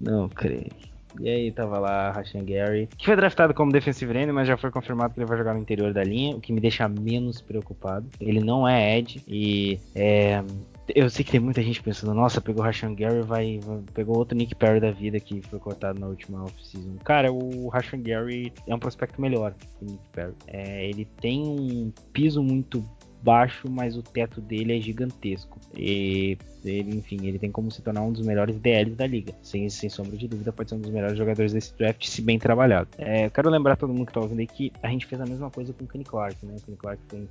Não creio. E aí tava lá Rashan Gary, que foi draftado como defensive end, mas já foi confirmado que ele vai jogar no interior da linha, o que me deixa menos preocupado. Ele não é Ed e é, eu sei que tem muita gente pensando, nossa, pegou o Rashan Gary, vai, vai, pegou outro Nick Perry da vida que foi cortado na última off-season. Cara, o Rashan Gary é um prospecto melhor que o Nick Perry. É, ele tem um piso muito baixo, mas o teto dele é gigantesco. E ele, enfim, ele tem como se tornar um dos melhores DLs da liga. Sem, sem sombra de dúvida, pode ser um dos melhores jogadores desse draft, se bem trabalhado. É, quero lembrar todo mundo que tá ouvindo aí que a gente fez a mesma coisa com o Kenny Clark, né? O Kenny Clark foi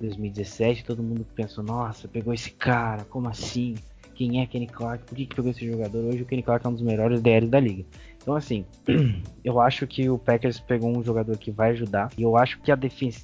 2017, todo mundo pensou, nossa, pegou esse cara, como assim? Quem é Kenny Clark? Por que, que pegou esse jogador? Hoje o Kenny Clark é um dos melhores DLs da liga. Então, assim, eu acho que o Packers pegou um jogador que vai ajudar. E eu acho que a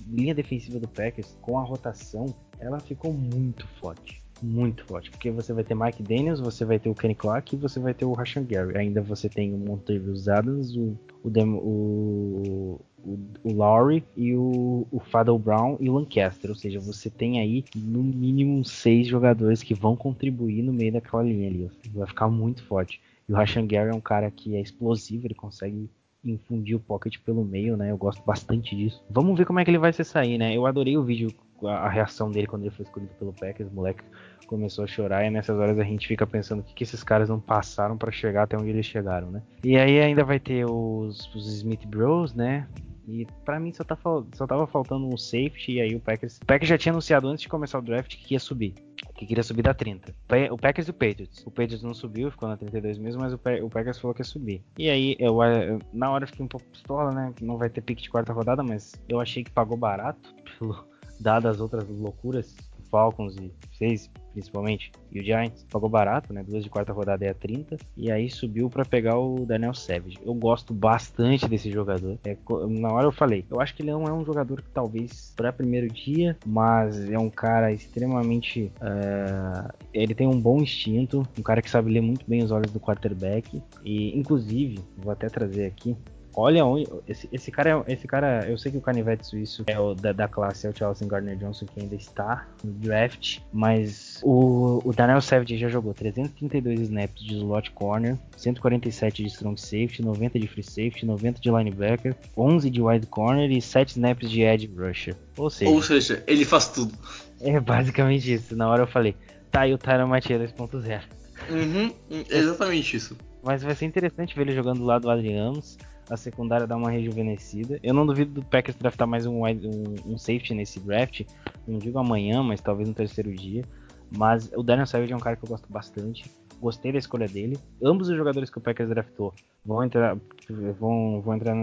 linha defensiva do Packers, com a rotação, ela ficou muito forte. Muito forte. Porque você vai ter Mike Daniels, você vai ter o Kenny Clark e você vai ter o Rashan Gary. Ainda você tem o Montavious Adams, o, o, o, o, o Lowry e o, o Fadel Brown e o Lancaster. Ou seja, você tem aí no mínimo seis jogadores que vão contribuir no meio daquela linha ali. Vai ficar muito forte. E o Rashan Gary é um cara que é explosivo, ele consegue infundir o pocket pelo meio, né? Eu gosto bastante disso. Vamos ver como é que ele vai se sair, né? Eu adorei o vídeo, a, reação dele quando ele foi escolhido pelo Packers, o moleque começou a chorar e nessas horas a gente fica pensando o que, que esses caras não passaram para chegar até onde eles chegaram, né? E aí ainda vai ter os, os Smith Bros, né? E para mim só, tá, só tava faltando um safety e aí o Packers. O Packers já tinha anunciado antes de começar o draft que ia subir. Que queria subir da 30. O Packers e o Patriots. O Patriots não subiu, ficou na 32 mesmo, mas o, Packers falou que ia subir. E aí, eu, eu, na hora eu fiquei um pouco pistola, né? Não vai ter pick de quarta rodada, mas eu achei que pagou barato, pelo, dadas as outras loucuras Falcons e fez principalmente, e o Giants pagou barato, né? Duas de quarta rodada é a 30, e aí subiu para pegar o Daniel Savage. Eu gosto bastante desse jogador. É, na hora eu falei, eu acho que ele não é um jogador que talvez para primeiro dia, mas é um cara extremamente. Uh, ele tem um bom instinto, um cara que sabe ler muito bem os olhos do quarterback, e inclusive, vou até trazer aqui olha onde. Esse, esse, cara é, esse cara, eu sei que o canivete suíço é o da, da classe, é o Charles Gardner Johnson que ainda está no draft, mas o, o Daniel Savage já jogou 332 snaps de slot corner, 147 de strong safety, 90 de free safety, 90 de linebacker, 11 de wide corner e 7 snaps de edge rusher. Ou seja, Ou seja ele faz tudo. É basicamente isso. Na hora eu falei, tá aí o Tyron Mathieu 2.0. Uhum, exatamente isso. Mas vai ser interessante ver ele jogando do lado do Adrianos. A secundária dá uma rejuvenescida. Eu não duvido do Packers draftar mais um, um, um, safety nesse draft. Não digo amanhã, mas talvez no terceiro dia. Mas o Daniel Savage é um cara que eu gosto bastante. Gostei da escolha dele. Ambos os jogadores que o Packers draftou vão entrar. Vão, vão entrar.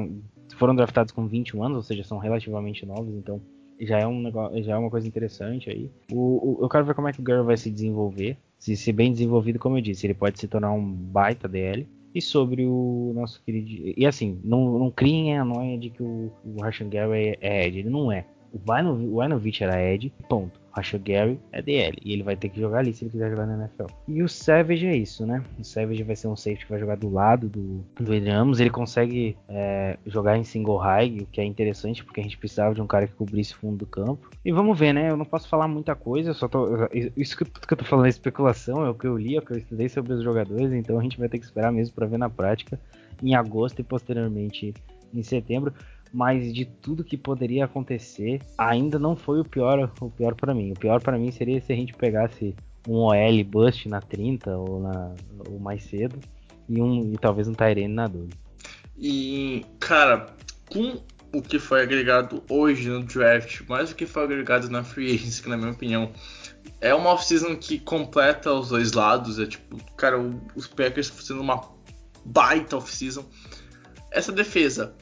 Foram draftados com 21 anos, ou seja, são relativamente novos, então já é um negócio, já é uma coisa interessante aí. O, o, eu quero ver como é que o Girl vai se desenvolver. Se ser bem desenvolvido, como eu disse, ele pode se tornar um baita DL. E sobre o nosso querido. E assim, não, não criem a noia de que o, o Rashan Gary é Ed. Ele não é. O Ivanovich era Ed, ponto. Rachel Gary é DL. E ele vai ter que jogar ali se ele quiser jogar na NFL. E o Savage é isso, né? O Savage vai ser um safety que vai jogar do lado do, do. Ele consegue é, jogar em single high, o que é interessante, porque a gente precisava de um cara que cobrisse o fundo do campo. E vamos ver, né? Eu não posso falar muita coisa, só tô. Isso que, que eu tô falando é especulação, é o que eu li, é o que eu estudei sobre os jogadores, então a gente vai ter que esperar mesmo para ver na prática em agosto e posteriormente em setembro mas de tudo que poderia acontecer, ainda não foi o pior, o pior para mim. O pior para mim seria se a gente pegasse um OL bust na 30 ou, na, ou mais cedo e um e talvez um Tyrene na 12. E cara, com o que foi agregado hoje no draft, mais o que foi agregado na free agency, que na minha opinião é uma off-season que completa os dois lados, é tipo, cara, os Packers fazendo uma baita off-season. Essa defesa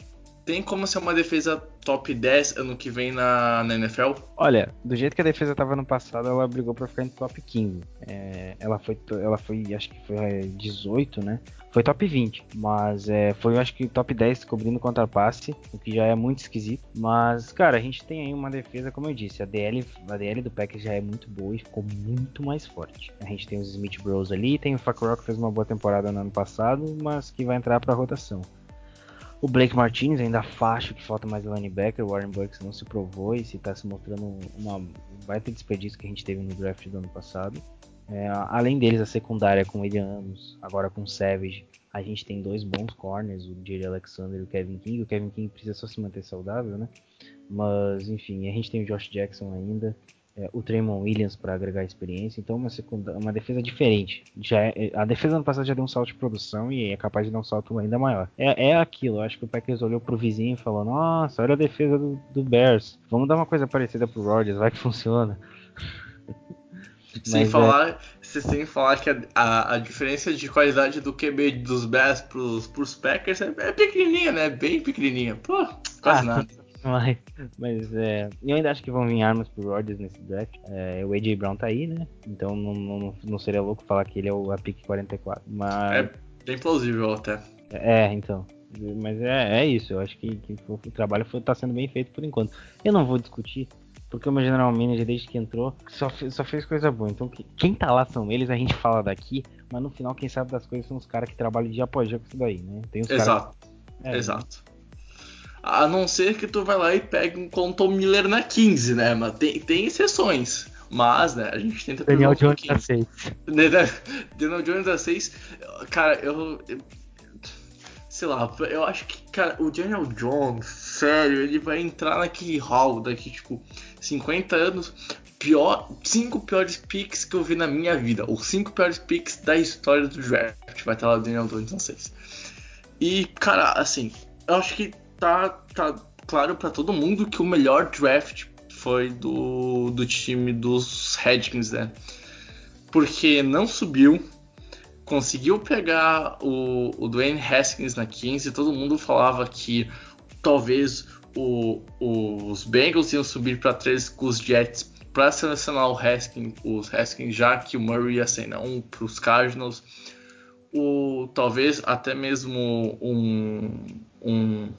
tem como ser uma defesa top 10 ano que vem na, na NFL? Olha, do jeito que a defesa estava no passado, ela brigou para ficar em top 15. É, ela, foi, ela foi, acho que foi 18, é, né? Foi top 20, mas é, foi, acho que, top 10 cobrindo contra passe, o que já é muito esquisito. Mas, cara, a gente tem aí uma defesa, como eu disse, a DL, a DL do Packers já é muito boa e ficou muito mais forte. A gente tem os Smith Bros ali, tem o Facrock que fez uma boa temporada no ano passado, mas que vai entrar para rotação. O Blake Martinez ainda acho que falta mais linebacker. O Warren Burks não se provou e se está se mostrando uma baita desperdício que a gente teve no draft do ano passado. É, além deles, a secundária com William Amos, agora com Savage. A gente tem dois bons corners, o Jerry Alexander e o Kevin King. O Kevin King precisa só se manter saudável, né? Mas, enfim, a gente tem o Josh Jackson ainda é, o Tremon Williams para agregar experiência, então uma, segunda, uma defesa diferente. Já é, a defesa ano passado já deu um salto de produção e é capaz de dar um salto ainda maior. É, é aquilo, eu acho que o Packers olhou pro vizinho e falou: Nossa, olha a defesa do, do Bears, vamos dar uma coisa parecida pro Rodgers, vai que funciona. Sem Mas, é falar, é... sem falar que a, a, a, diferença de qualidade do QB dos Bears pros, pros Packers é, é pequenininha, né? Bem pequenininha. Pô, quase ah, nada. Mas, mas é, eu ainda acho que vão vir armas pro Rodgers nesse draft. É, o AJ Brown tá aí, né? Então não, não, não seria louco falar que ele é o a pick 44. Mas... É bem plausível até. É, então. Mas é, é isso, eu acho que, que o trabalho foi, tá sendo bem feito por enquanto. Eu não vou discutir, porque o meu general manager, desde que entrou, só, fez, só fez coisa boa. Então, quem tá lá são eles, a gente fala daqui, mas no final, quem sabe das coisas são os caras que trabalham dia após dia com isso daí, né? Tem os Exato. É, Exato. A não ser que tu vai lá e pegue um Conton Miller na 15, né? Mas tem, tem exceções. Mas, né, a gente tenta Daniel Jones um a 6. Daniel Jones a 6. Cara, eu, eu. Sei lá, eu acho que, cara, o Daniel Jones, sério, ele vai entrar naquele hall daqui, tipo, 50 anos. Pior, cinco piores picks que eu vi na minha vida. Os cinco piores picks da história do draft. Vai estar lá o Daniel Jones na 6. E, cara, assim, eu acho que tá, tá claro para todo mundo que o melhor draft foi do, do time dos Redskins, né? Porque não subiu, conseguiu pegar o, o Dwayne Haskins na 15, todo mundo falava que talvez o, os Bengals iam subir para 13 com os Jets para selecionar o Haskins, os Haskins, já que o Murray ia ser não para os Cardinals. O, talvez até mesmo um, um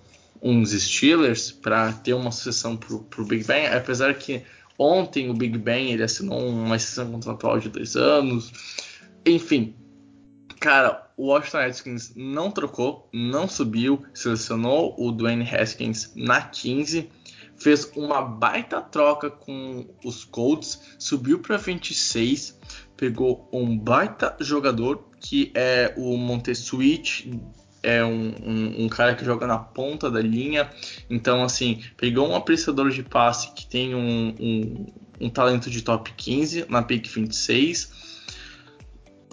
uns Steelers para ter uma sucessão para o Big Ben, apesar que ontem o Big Ben ele assinou uma extensão contratual de dois anos. Enfim, Cara, o Washington Redskins não trocou, não subiu, selecionou o Dwayne Haskins na 15, fez uma baita troca com os Colts, subiu para 26, pegou um baita jogador que é o Montesuit, é um, um, um, cara que joga na ponta da linha. Então, assim, pegou um apreciador de passe que tem um, um, um talento de top 15 na pick 26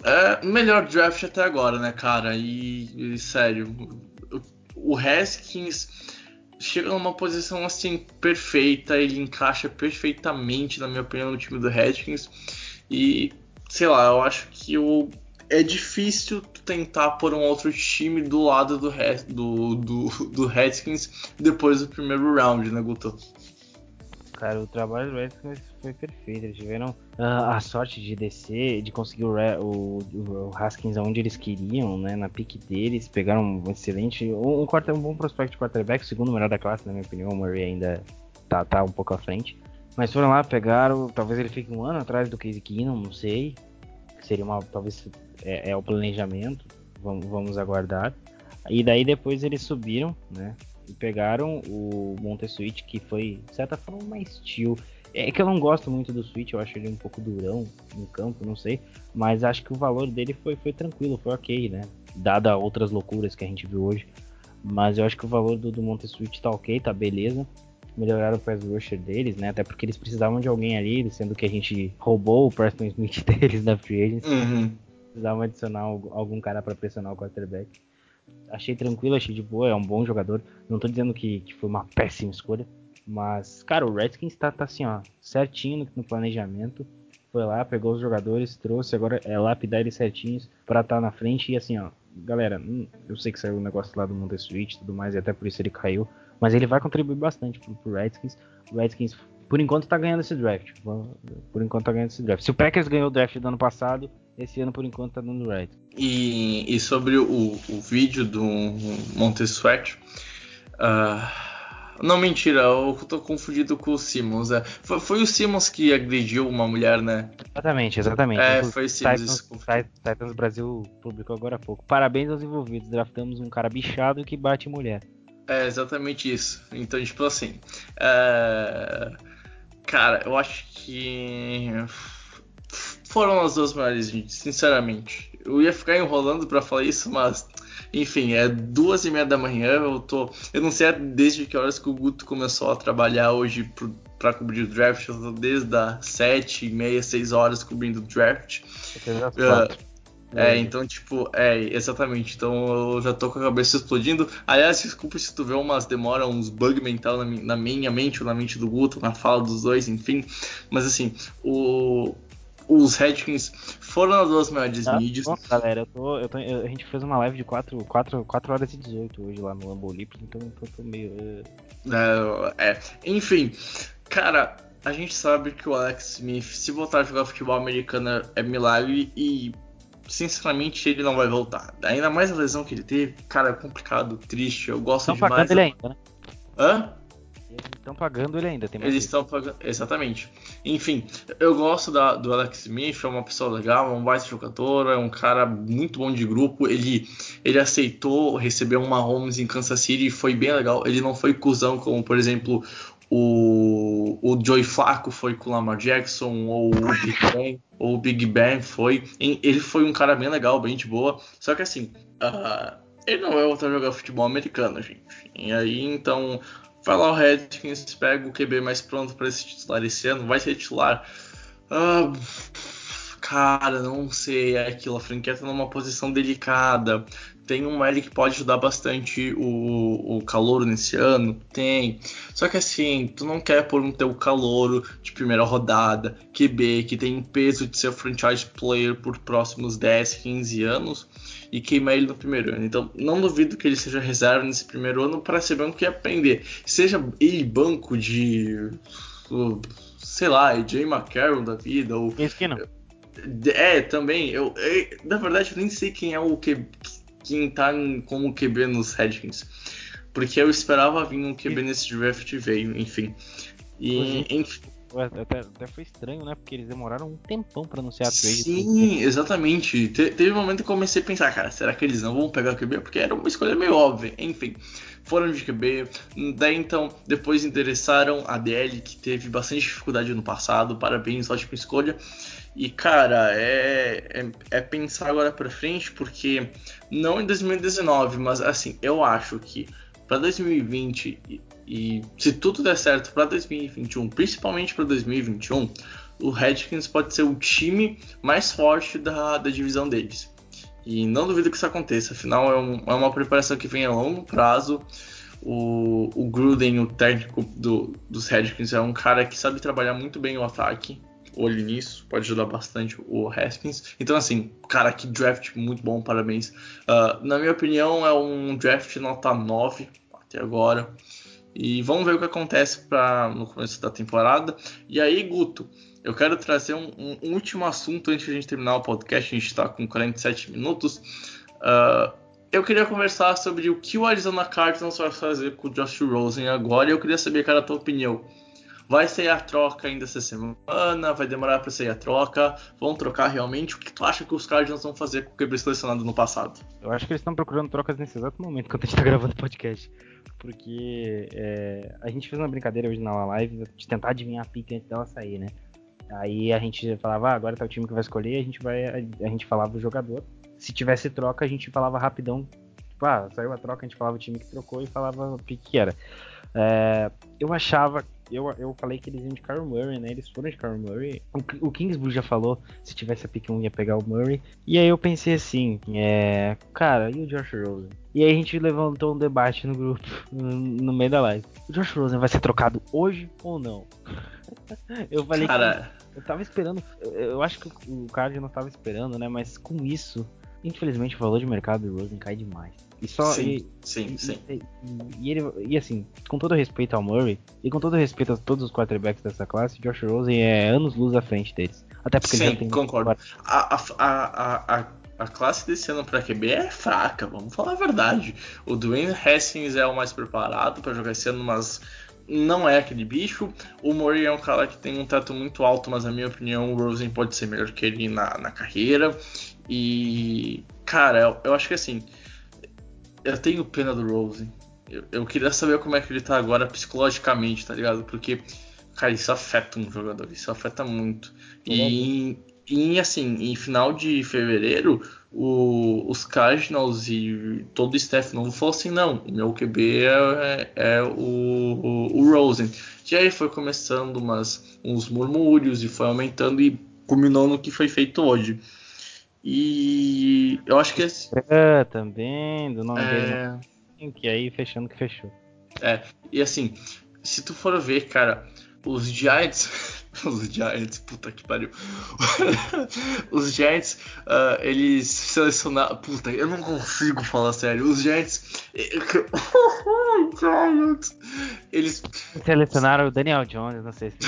é melhor draft até agora, né, cara? E, e sério, o, Haskins chega numa posição assim perfeita, ele encaixa perfeitamente, na minha opinião, no time do Haskins. E sei lá, eu acho que o é difícil tentar pôr um outro time do lado do, do, do, do Redskins depois do primeiro round, né, Guto? Cara, o trabalho do Redskins foi perfeito. Eles tiveram uh, a sorte de descer, de conseguir o, o, o, Haskins onde eles queriam, né? Na pique deles. Pegaram um excelente. Um, um, um bom prospect de quarterback, o segundo melhor da classe, na minha opinião. O Murray ainda tá, tá um pouco à frente. Mas foram lá, pegaram. Talvez ele fique um ano atrás do Casey Keenum, não sei. Seria uma. Talvez é, é o planejamento. Vamos, vamos aguardar. E daí depois eles subiram, né? E pegaram o Montesuit, que foi, de certa forma, mais steel. É que eu não gosto muito do Switch, eu acho ele um pouco durão no campo, não sei. Mas acho que o valor dele foi, foi tranquilo, foi ok, né? Dada outras loucuras que a gente viu hoje. Mas eu acho que o valor do, do Montesuit tá ok, tá beleza. Melhoraram o pass rusher deles, né? Até porque eles precisavam de alguém ali, sendo que a gente roubou o Preston Smith deles na free agency. Uhum. Precisavam adicionar algum cara para pressionar o quarterback achei tranquilo, achei de boa, é um bom jogador. Não tô dizendo que, que foi uma péssima escolha, mas, cara, o Redskins tá, tá assim, ó, certinho no, no planejamento. Foi lá, pegou os jogadores, trouxe, agora é lapidar eles certinhos para estar tá na frente. E assim, ó, galera, hum, eu sei que saiu um negócio lá do Monte Switch e tudo mais, e até por isso ele caiu. Mas ele vai contribuir bastante pro, pro Redskins. O Redskins, por enquanto, tá ganhando esse draft. Por enquanto tá ganhando esse draft. Se o Packers ganhou o draft do ano passado, esse ano, por enquanto, tá dando right. E, e sobre o, o vídeo do Montessuet, uh, não, mentira, eu tô confundido com o Simmons. É. Foi, foi, o Simmons que agrediu uma mulher, né? Exatamente, exatamente. É, foi o Simmons. Titans, Titans Brasil publicou agora há pouco. Parabéns aos envolvidos, draftamos um cara bichado que bate mulher. É exatamente isso. Então, tipo assim. É... Cara, eu acho que foram as duas melhores vídeos, sinceramente. Eu ia ficar enrolando para falar isso, mas enfim, é duas e meia da manhã. Eu tô, eu não sei desde que horas que o Guto começou a trabalhar hoje para cobrir o draft. Eu tô desde as sete e meia, seis horas cobrindo o draft. Uh, é, então, tipo, é, exatamente. Então eu já tô com a cabeça explodindo. Aliás, desculpa se tu vê umas demora, uns bug mental na, na minha mente ou na mente do Guto, na fala dos dois, enfim. Mas assim, o, os Redskins foram as duas maiores ah, mídias. Bom, galera, eu tô, eu tô, eu, a gente fez uma live de 4, 4, 4 horas e 18 hoje lá no Lambo Olímpicos, então eu tô, tô meio. É, é, enfim, cara, a gente sabe que o Alex Smith, se voltar a jogar futebol americano, é milagre e. Sinceramente, ele não vai voltar. Ainda mais a lesão que ele teve, cara, é complicado, triste. Eu gosto Estão demais. Ele ainda, né? Hã? Eles estão pagando ele ainda, tem mais Eles estão pagando, exatamente. Enfim, eu gosto da, do Alex Smith, é uma pessoa legal, é um baita jogador, é um cara muito bom de grupo. Ele, ele aceitou receber uma Holmes em Kansas City e foi bem legal. Ele não foi cuzão como, por exemplo, o, o Joey Flacco foi com o Lamar Jackson, ou o Big Ben, ou o Big Ben foi. Ele foi um cara bem legal, bem de boa. Só que assim, uh, ele não é outro jogar futebol americano, gente. E aí, então, Vai lá o Redskins, pega o QB mais pronto para esse titular esse ano, vai ser titular. Ah, cara, não sei, é aquilo. A franquia tá numa posição delicada. Tem um L que pode ajudar bastante o, o calouro nesse ano? Tem. Só que assim, tu não quer pôr um teu calouro de primeira rodada, QB, que tem peso de ser franchise player por próximos 10, 15 anos e queimar ele no primeiro ano. Então, não duvido que ele seja reserva nesse primeiro ano para ser banco e aprender. Seja ele banco de. sei lá, Jay McCarroll da vida. Ou, que não. É, também. Eu, eu, na verdade, eu nem sei quem é o que quem tá como QB nos Redskins. Porque eu esperava vir um QB nesse draft e veio, enfim. E, enfim. Até, até, foi estranho, né? Porque eles demoraram um tempão pra anunciar a trade. Sim, exatamente. Te, teve um momento que eu comecei a pensar, cara, será que eles não vão pegar o QB? Porque era uma escolha meio óbvia. Enfim, foram de QB. Daí então, depois interessaram a DL, que teve bastante dificuldade no passado. Parabéns, ótima escolha. E cara, é, é, é, pensar agora pra frente, porque não em 2019, mas assim, eu acho que para 2020 e, e, se tudo der certo para 2021, principalmente para 2021, o Redskins pode ser o time mais forte da, da divisão deles. E não duvido que isso aconteça, afinal é, um, é uma preparação que vem a longo prazo. O, o Gruden, o técnico do, dos Redskins, é um cara que sabe trabalhar muito bem o ataque olho nisso, pode ajudar bastante o Haskins. Então, assim, cara, que draft muito bom, parabéns. Uh, na minha opinião, é um draft nota 9 até agora. E vamos ver o que acontece pra, no começo da temporada. E aí, Guto, eu quero trazer um, um último assunto antes de a gente terminar o podcast. A gente está com 47 minutos. Uh, eu queria conversar sobre o que o Arizona Cardinals vai fazer com o Josh Rosen agora. E eu queria saber, cara, a tua opinião. Vai sair a troca ainda essa semana? Vai demorar para sair a troca? Vão trocar realmente? O que tu acha que os Cardinals vão fazer com o QB selecionado no passado? Eu acho que eles estão procurando trocas nesse exato momento, quando a gente está gravando o podcast. Porque é, a gente fez uma brincadeira hoje na live de tentar adivinhar a pique antes dela sair, né? Aí a gente falava, ah, agora tá o time que vai escolher, a gente vai. A gente falava o jogador. Se tivesse troca, a gente falava rapidão. Tipo, ah, saiu a troca, a gente falava o time que trocou e falava o pique que era. É, eu achava eu, eu falei que eles iam de Carl Murray, né? Eles foram de Carl Murray. O, o Kingsbury já falou, se tivesse a pick 1 ia pegar o Murray. E aí eu pensei assim, é, cara, e o Josh Rosen? E aí a gente levantou um debate no grupo, no, no meio da live. O Josh Rosen vai ser trocado hoje ou não? eu falei cara... que eu tava esperando, eu acho que o Cardinals tava esperando, né? Mas com isso, infelizmente o valor de mercado do Rosen cai demais. E só. Sim, e, sim, e, sim. E, e, ele, e assim, com todo respeito ao Murray, e com todo respeito a todos os quarterbacks dessa classe, Josh Rosen é anos luz à frente deles. Até porque sim, ele já tem. concordo. A, a, a, a, a classe desse ano para QB é fraca, vamos falar a verdade. O Dwayne Haskins é o mais preparado para jogar esse ano, mas não é aquele bicho. O Murray é um cara que tem um teto muito alto, mas na minha opinião o Rosen pode ser melhor que ele na, na carreira. E, cara, eu, eu acho que assim, eu tenho pena do Rose. Eu, eu, queria saber como é que ele tá agora psicologicamente, tá ligado? Porque, cara, isso afeta um jogador, isso afeta muito. E, e assim, em final de fevereiro, o, os Cardinals e todo o staff novo falou assim: não, o meu QB é, é, é o, o, o, Rosen. E aí foi começando umas, uns murmúrios e foi aumentando e culminou no que foi feito hoje. E eu acho que esse. É, também, do nome é... dele. Que aí fechando que fechou. É, e assim, se tu for ver, cara, os Giants. Os Giants, puta que pariu. Os Giants, uh, eles selecionaram. Puta, eu não consigo falar sério. Os Giants. Giants. Eles. Selecionaram o Daniel Jones, não sei se.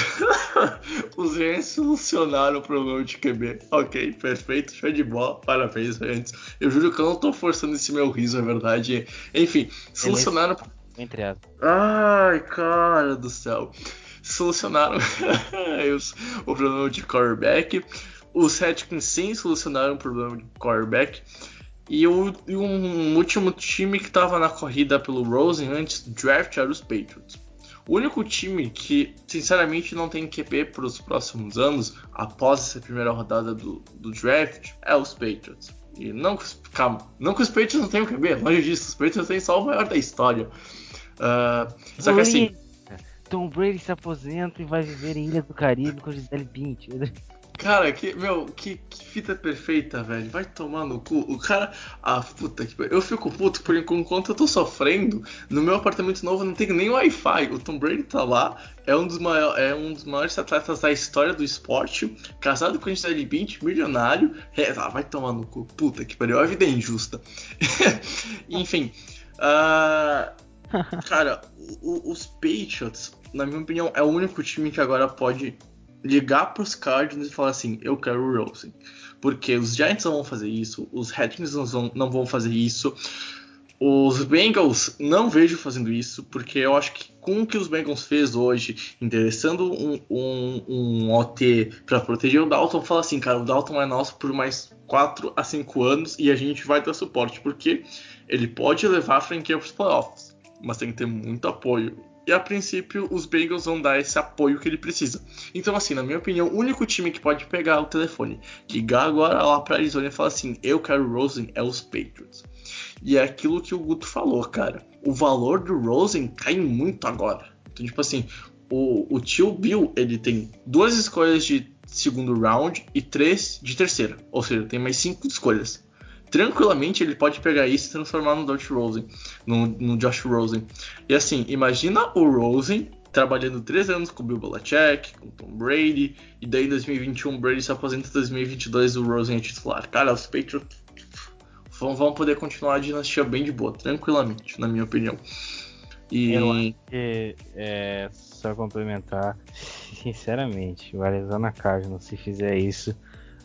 Os Giants solucionaram o problema de QB. Ok, perfeito, show de bola. Parabéns, Giants. Eu juro que eu não tô forçando esse meu riso, é verdade. Enfim, solucionaram. Entre as. Ai, cara do céu solucionaram o problema de quarterback. Os Redskins sim solucionaram o problema de quarterback. E, o, e um último time que estava na corrida pelo Rosen antes do draft era os Patriots. O único time que, sinceramente, não tem QB para os próximos anos, após essa primeira rodada do, do draft, é os Patriots. E não, calma, não que os Patriots não tenham QB, longe disso, os Patriots têm só o maior da história. Uh, só que assim. Tom Brady se aposenta e vai viver em Ilha do Caribe com Gisele Bündchen. Cara, que, meu, que, que, fita perfeita, velho. Vai tomar no cu. O cara. Ah, puta que. Eu fico puto porque enquanto eu tô sofrendo, no meu apartamento novo não tem nem Wi-Fi. O Tom Brady tá lá, é um dos, maior, é um dos maiores atletas da história do esporte, casado com a Gisele Bündchen, milionário. É, ah, vai tomar no cu. Puta que pariu. A vida é injusta. Enfim. Uh, cara, o, os Patriots na minha opinião, é o único time que agora pode ligar para os Cardinals e falar assim: eu quero o Rosen. Porque os Giants não vão fazer isso, os Redskins não vão, não vão fazer isso. Os Bengals não vejo fazendo isso, porque eu acho que com o que os Bengals fez hoje, interessando um, um, um OT para proteger o Dalton, fala assim, cara, o Dalton é nosso por mais 4 a 5 anos e a gente vai dar suporte, porque ele pode levar a franquia para os playoffs, mas tem que ter muito apoio. E a princípio, os Bengals vão dar esse apoio que ele precisa. Então, assim, na minha opinião, o único time que pode pegar o telefone, ligar agora lá para Arizona e falar assim: eu quero Rosen, é os Patriots. E é aquilo que o Guto falou, cara. O valor do Rosen cai muito agora. Então, tipo assim, o, o tio Bill, ele tem duas escolhas de segundo round e três de terceira. Ou seja, tem mais cinco escolhas. Tranquilamente ele pode pegar isso e transformar no Josh Rosen. No, no Josh Rosen. E assim, imagina o Rosen trabalhando três anos com o Bill Belichick, com o Tom Brady, e daí em 2021 o Brady se aposenta em 2022 o Rosen é titular. Cara, os Patriots vão, poder continuar a dinastia bem de boa, tranquilamente, na minha opinião. E... Eu acho que, é, só complementar, sinceramente, o Arizona Cardinals, se fizer isso,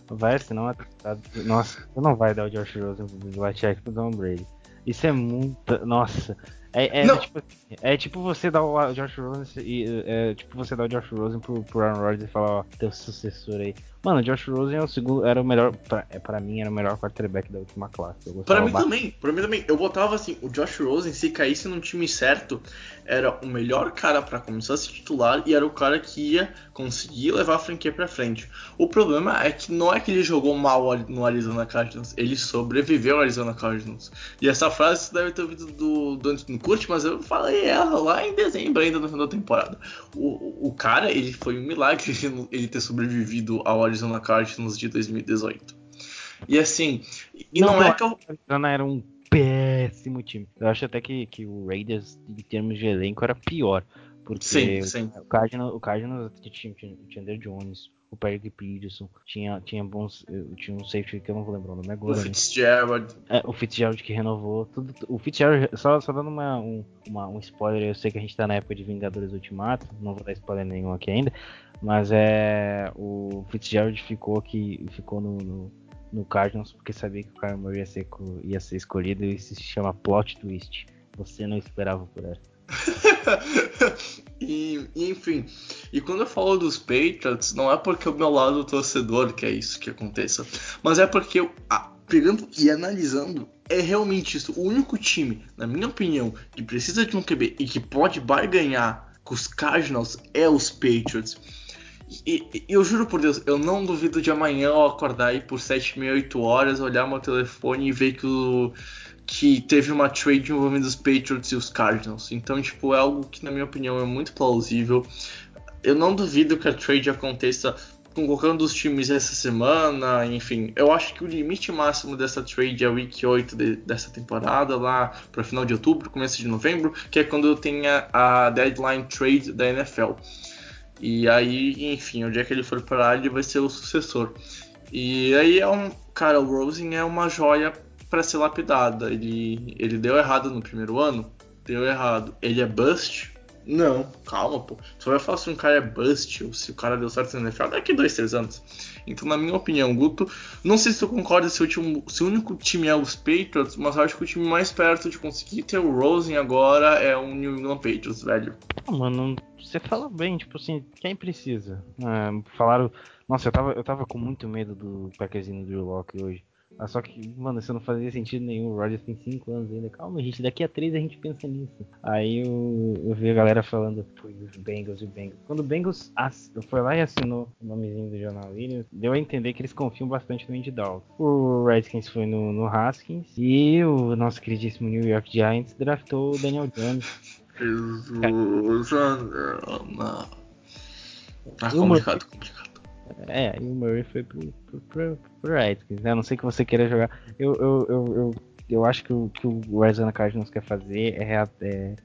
vai assinar um atestado. Nossa, não vai dar o Josh Rosen pro Belichick pro Tom Brady. Isso é muito. Nossa, é, é, tipo, é, tipo, você dar o Josh Rosen e é, tipo você dar o Josh Rosen pro, pro Aaron Rodgers e falar, ó, teu sucessor aí. Mano, o Josh Rosen é o segundo, era o melhor, pra, é, pra mim era o melhor quarterback da última classe. Pra mim também, pra mim também. Eu botava assim, o Josh Rosen, se caísse num time certo, era o melhor cara para começar a se titular e era o cara que ia conseguir levar a franquia pra frente. O problema é que não é que ele jogou mal no Arizona Cardinals, ele sobreviveu ao Arizona Cardinals. E essa frase você deve ter ouvido do, do Anthony Curti, mas eu falei ela lá em dezembro ainda no final da temporada. O, o cara, ele foi um milagre ele ter sobrevivido ao Arizona Cardinals de 2018. E assim, e não, não é que eu... Arizona era um péssimo time. Eu acho até que, que o Raiders, em termos de elenco, era pior. Porque sim, sim. o Cardinals, o Cardinals tinha, tinha, tinha Andrew Jones, o Patrick Peterson, tinha, tinha bons. Tinha um safety que eu não vou lembrar o nome agora. O né? Fitzgerald. É, o Fitzgerald que renovou. Tudo, o Fitzgerald, só, só dando uma, um, uma, um spoiler, eu sei que a gente tá na época de Vingadores Ultimato, não vou dar spoiler nenhum aqui ainda. Mas é. O Fitzgerald ficou aqui. Ficou no, no, no Cardinals porque sabia que o Kyler Murray ia ser, ia ser escolhido e isso se chama plot twist. Você não esperava por essa. e, enfim, e quando eu falo dos Patriots, não é porque o meu lado torcedor que é isso que aconteça, mas é porque eu, ah, pegando e analisando, é realmente isso. O único time, na minha opinião, que precisa de um QB e que pode barganhar com os Cardinals é os Patriots. E, e, eu juro por Deus, eu não duvido de amanhã eu acordar aí por 7, 8 horas, olhar meu telefone e ver que o que teve uma trade envolvendo os Patriots e os Cardinals. Então, tipo, é algo que, na minha opinião, é muito plausível. Eu não duvido que a trade aconteça com qualquer um dos times essa semana, enfim. Eu acho que o limite máximo dessa trade é a Week 8 de, dessa temporada, lá para final de outubro, começo de novembro, que é quando tenha a deadline trade da NFL. E aí, enfim, onde é que ele for parar, ele vai ser o sucessor. E aí é um. Cara, o Rosen é uma joia para ser lapidada. Ele, ele deu errado no primeiro ano? Deu errado. Ele é bust? Não, calma, pô. Só vai falar se um cara é bust ou se o cara deu certo no NFL daqui dois, três anos. Então, na minha opinião, Guto, não sei se tu concorda se o, time, se o único time é os Patriots, mas eu acho que o time mais perto de conseguir ter o Rosen agora é o New England Patriots, velho. Ah, mano, você fala bem, tipo assim, quem precisa? É, falaram. Nossa, eu tava, eu tava com muito medo do Packerzinho do Drew Locke hoje. Ah, só que, mano, isso não fazia sentido nenhum. O Rodgers tem 5 anos ainda. Calma, gente, daqui a 3 a gente pensa nisso. Aí eu, eu vi a galera falando, foi os Bengals e Bengals. Quando o Bengals foi lá e assinou o nomezinho do Jornal Williams, deu a entender que eles confiam bastante no Andy Dalton. O Redskins foi no, no Haskins e o nosso queridíssimo New York Giants draftou o Daniel Jones. Jesus, Tá complicado, complicado. É, e o Murray foi pro, pro, pro, pro Redskins, né? A não sei que você queira jogar. Eu, eu, eu, eu, eu acho que o que o Arizona Cardinals quer fazer é, é,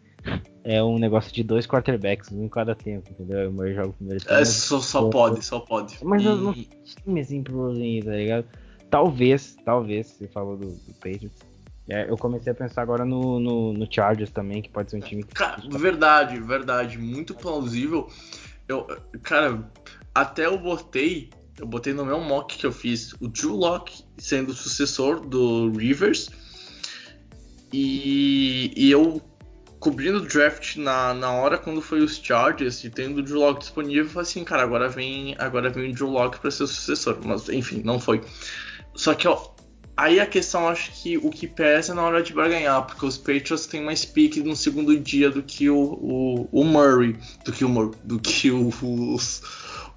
é um negócio de dois quarterbacks, um em cada tempo, entendeu? O Murray joga o primeiro tempo. É, só, só pode, só pode. Mas e... eu não time assim pro Rosen, tá ligado? Talvez, talvez, você falou do, do Patriots. É, eu comecei a pensar agora no, no, no, Chargers também, que pode ser um time que. Cara, verdade, verdade. Muito plausível. Eu, cara, até eu botei, eu botei no meu mock que eu fiz o Drew Locke sendo o sucessor do Rivers. E, e eu cobrindo o draft na, na hora quando foi os Chargers e tendo o Drew Lock disponível, eu falei assim, cara, agora vem, agora vem o Drew Lock para ser o sucessor. Mas enfim, não foi. Só que ó, aí a questão acho que o que pesa é na hora de barganhar, porque os Patriots têm mais pique no segundo dia do que o, o, o Murray, do que o do que os,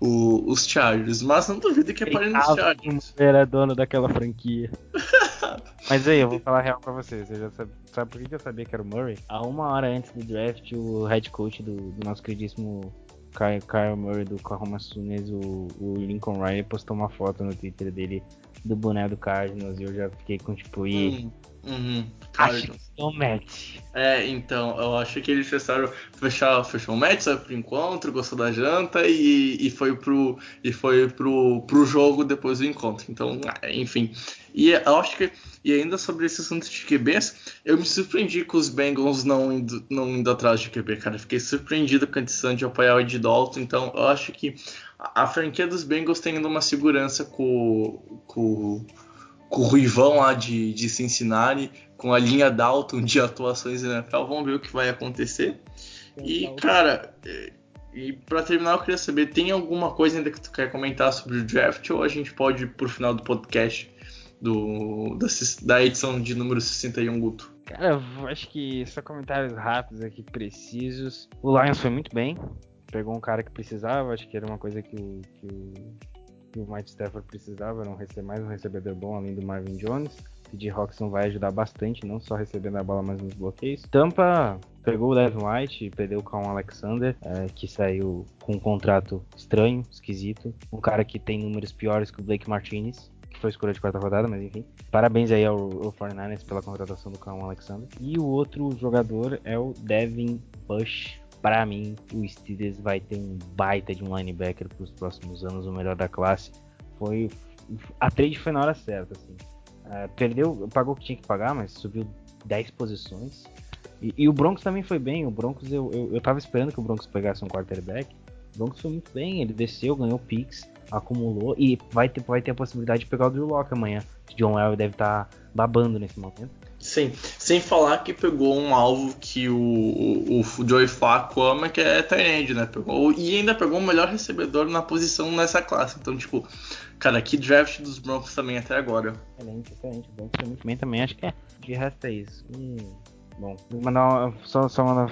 o, os Chargers. Mas não duvido que é parente dos Chargers. Era dono daquela franquia. Mas aí, eu vou falar real pra vocês. Eu já sabe, sabe por que eu sabia que era o Murray? Há uma hora antes do draft, o head coach do, do nosso queridíssimo Kyle, Kyle Murray do Oklahoma Sooners, o, o Lincoln Riley, postou uma foto no Twitter dele do boné do Cardinals e eu já fiquei com tipo, e. Hum, uhum. Acho que é um match. É, então, eu acho que eles fecharam, fechar, fechou o match, sabe, pro encontro, gostou da janta e, e foi, pro, e foi pro, pro jogo depois do encontro. Então, enfim. E eu acho que e ainda sobre esse assunto de QBs, eu me surpreendi com os Bengals não indo, não indo atrás de QB, cara. Fiquei surpreendido com a decisão de apoiar o Ed Dalton. Então, eu acho que a, a franquia dos Bengals tem ainda uma segurança com, com, com o Ruivão lá de, de Cincinnati, com a linha Dalton de atuações na NFL. Vamos ver o que vai acontecer. E, cara, e para terminar, eu queria saber: tem alguma coisa ainda que tu quer comentar sobre o draft ou a gente pode ir pro final do podcast do, da, da edição de número 61, Guto? Cara, acho que só comentários rápidos aqui, precisos. O Lions foi muito bem. Pegou um cara que precisava, acho que era uma coisa que que o, que o Mike Stafford precisava, era receber, mais um recebedor bom além do Marvin Jones. P.J. Roxon vai ajudar bastante, não só recebendo a bola, mas nos bloqueios. Tampa pegou o Devin White perdeu o Alexander, é, que saiu com um contrato estranho, esquisito. Um cara que tem números piores que o Blake Martinez foi escolha de quarta rodada, mas enfim. Parabéns aí ao, ao 49ers pela contratação do Cão Alexander. E o outro jogador é o Devin Bush. Para mim, o Steelers vai ter um baita de um linebacker para os próximos anos, o melhor da classe. Foi a trade foi na hora certa, assim. Uh, perdeu, pagou o que tinha que pagar, mas subiu 10 posições. E, e, o Broncos também foi bem. O Broncos, eu, eu, eu tava esperando que o Broncos pegasse um quarterback. O Broncos foi muito bem, ele desceu, ganhou picks acumulou e vai ter, vai ter a possibilidade de pegar o Drew Locke amanhã. John Elway deve estar tá babando nesse momento. Sim, sem falar que pegou um alvo que o, o, o Joey Flacco ama, que é Tyrande, né? Pegou, e ainda pegou o melhor recebedor na posição nessa classe. Então, tipo, cara, que draft dos Broncos também até agora. Excelente, excelente. O Broncos muito bem também, acho que é. De resto é isso. Hum, bom, mandar uma, só, só mandar,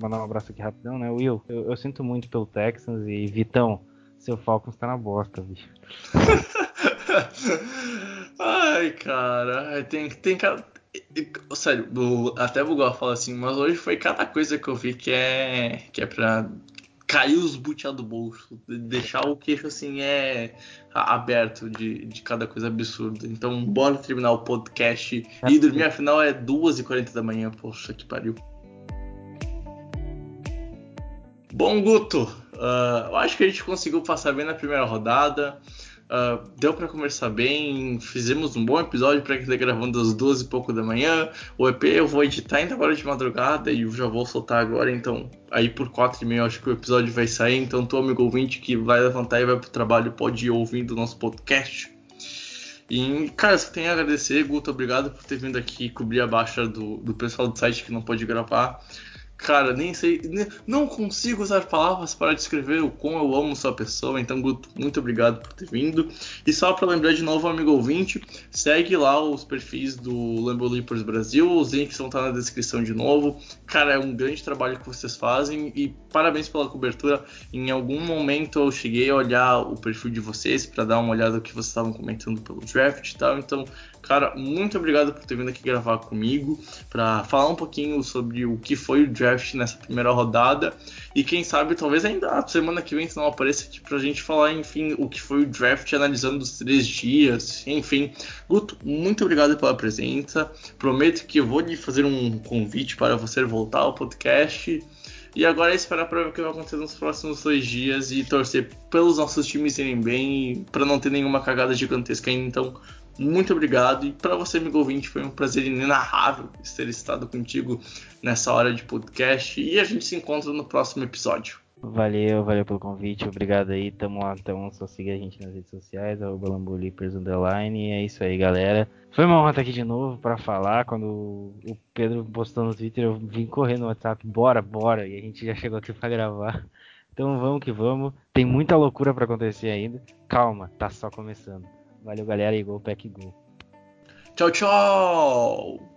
mandar um abraço aqui rapidão, né? Will, eu, eu sinto muito pelo Texans e Vitão seu Falcons tá na bosta, bicho. Ai, cara, tem, tem Sério, até o Bugol fala assim, mas hoje foi cada coisa que eu vi que é, que é pra cair os butiá do bolso, deixar o queixo assim é aberto de, de cada coisa absurda. Então, bora terminar o podcast e dormir, afinal é 2h40 da manhã, poxa, que pariu. Bom, Guto, uh, eu acho que a gente conseguiu passar bem na primeira rodada. Uh, deu para conversar bem, fizemos um bom episódio para quem está gravando às 12 e pouco da manhã. O EP eu vou editar ainda agora de madrugada e já vou soltar agora, então aí por 4 e meia acho que o episódio vai sair. Então, tu amigo ouvinte que vai levantar e vai pro trabalho pode ir ouvindo o nosso podcast. E, cara, só tenho a agradecer, Guto, obrigado por ter vindo aqui cobrir a baixa do, do pessoal do site que não pode gravar. Cara, nem sei. Nem, não consigo usar palavras para descrever o quão eu amo sua pessoa. Então, Guto, muito obrigado por ter vindo. E só para lembrar de novo, amigo ouvinte, segue lá os perfis do Lambo Leapers Brasil. Os links vão estar na descrição de novo. Cara, é um grande trabalho que vocês fazem. E parabéns pela cobertura. Em algum momento eu cheguei a olhar o perfil de vocês para dar uma olhada no que vocês estavam comentando pelo draft e tal. Então, Cara, muito obrigado por ter vindo aqui gravar comigo para falar um pouquinho sobre o que foi o draft nessa primeira rodada e quem sabe talvez ainda semana que vem se não apareça aqui pra gente falar, enfim, o que foi o draft analisando os três dias, enfim. Guto, muito obrigado pela presença. Prometo que vou lhe fazer um convite para você voltar ao podcast. E agora é esperar para ver o que vai acontecer nos próximos dois dias e torcer pelos nossos times irem bem para não ter nenhuma cagada gigantesca ainda. Então, muito obrigado. E para você, amigo ouvinte, foi um prazer inenarrável ter estado contigo nessa hora de podcast. E a gente se encontra no próximo episódio. Valeu, valeu pelo convite, obrigado aí, tamo lá, então só seguir a gente nas redes sociais, arroba Lambulipers Underline, e é isso aí, galera. Foi uma honra estar aqui de novo para falar, quando o Pedro postou no Twitter, eu vim correndo no WhatsApp, bora, bora, e a gente já chegou aqui para gravar. Então vamos que vamos, tem muita loucura para acontecer ainda, calma, tá só começando. Valeu, galera, e gol, pack gol. Tchau, tchau!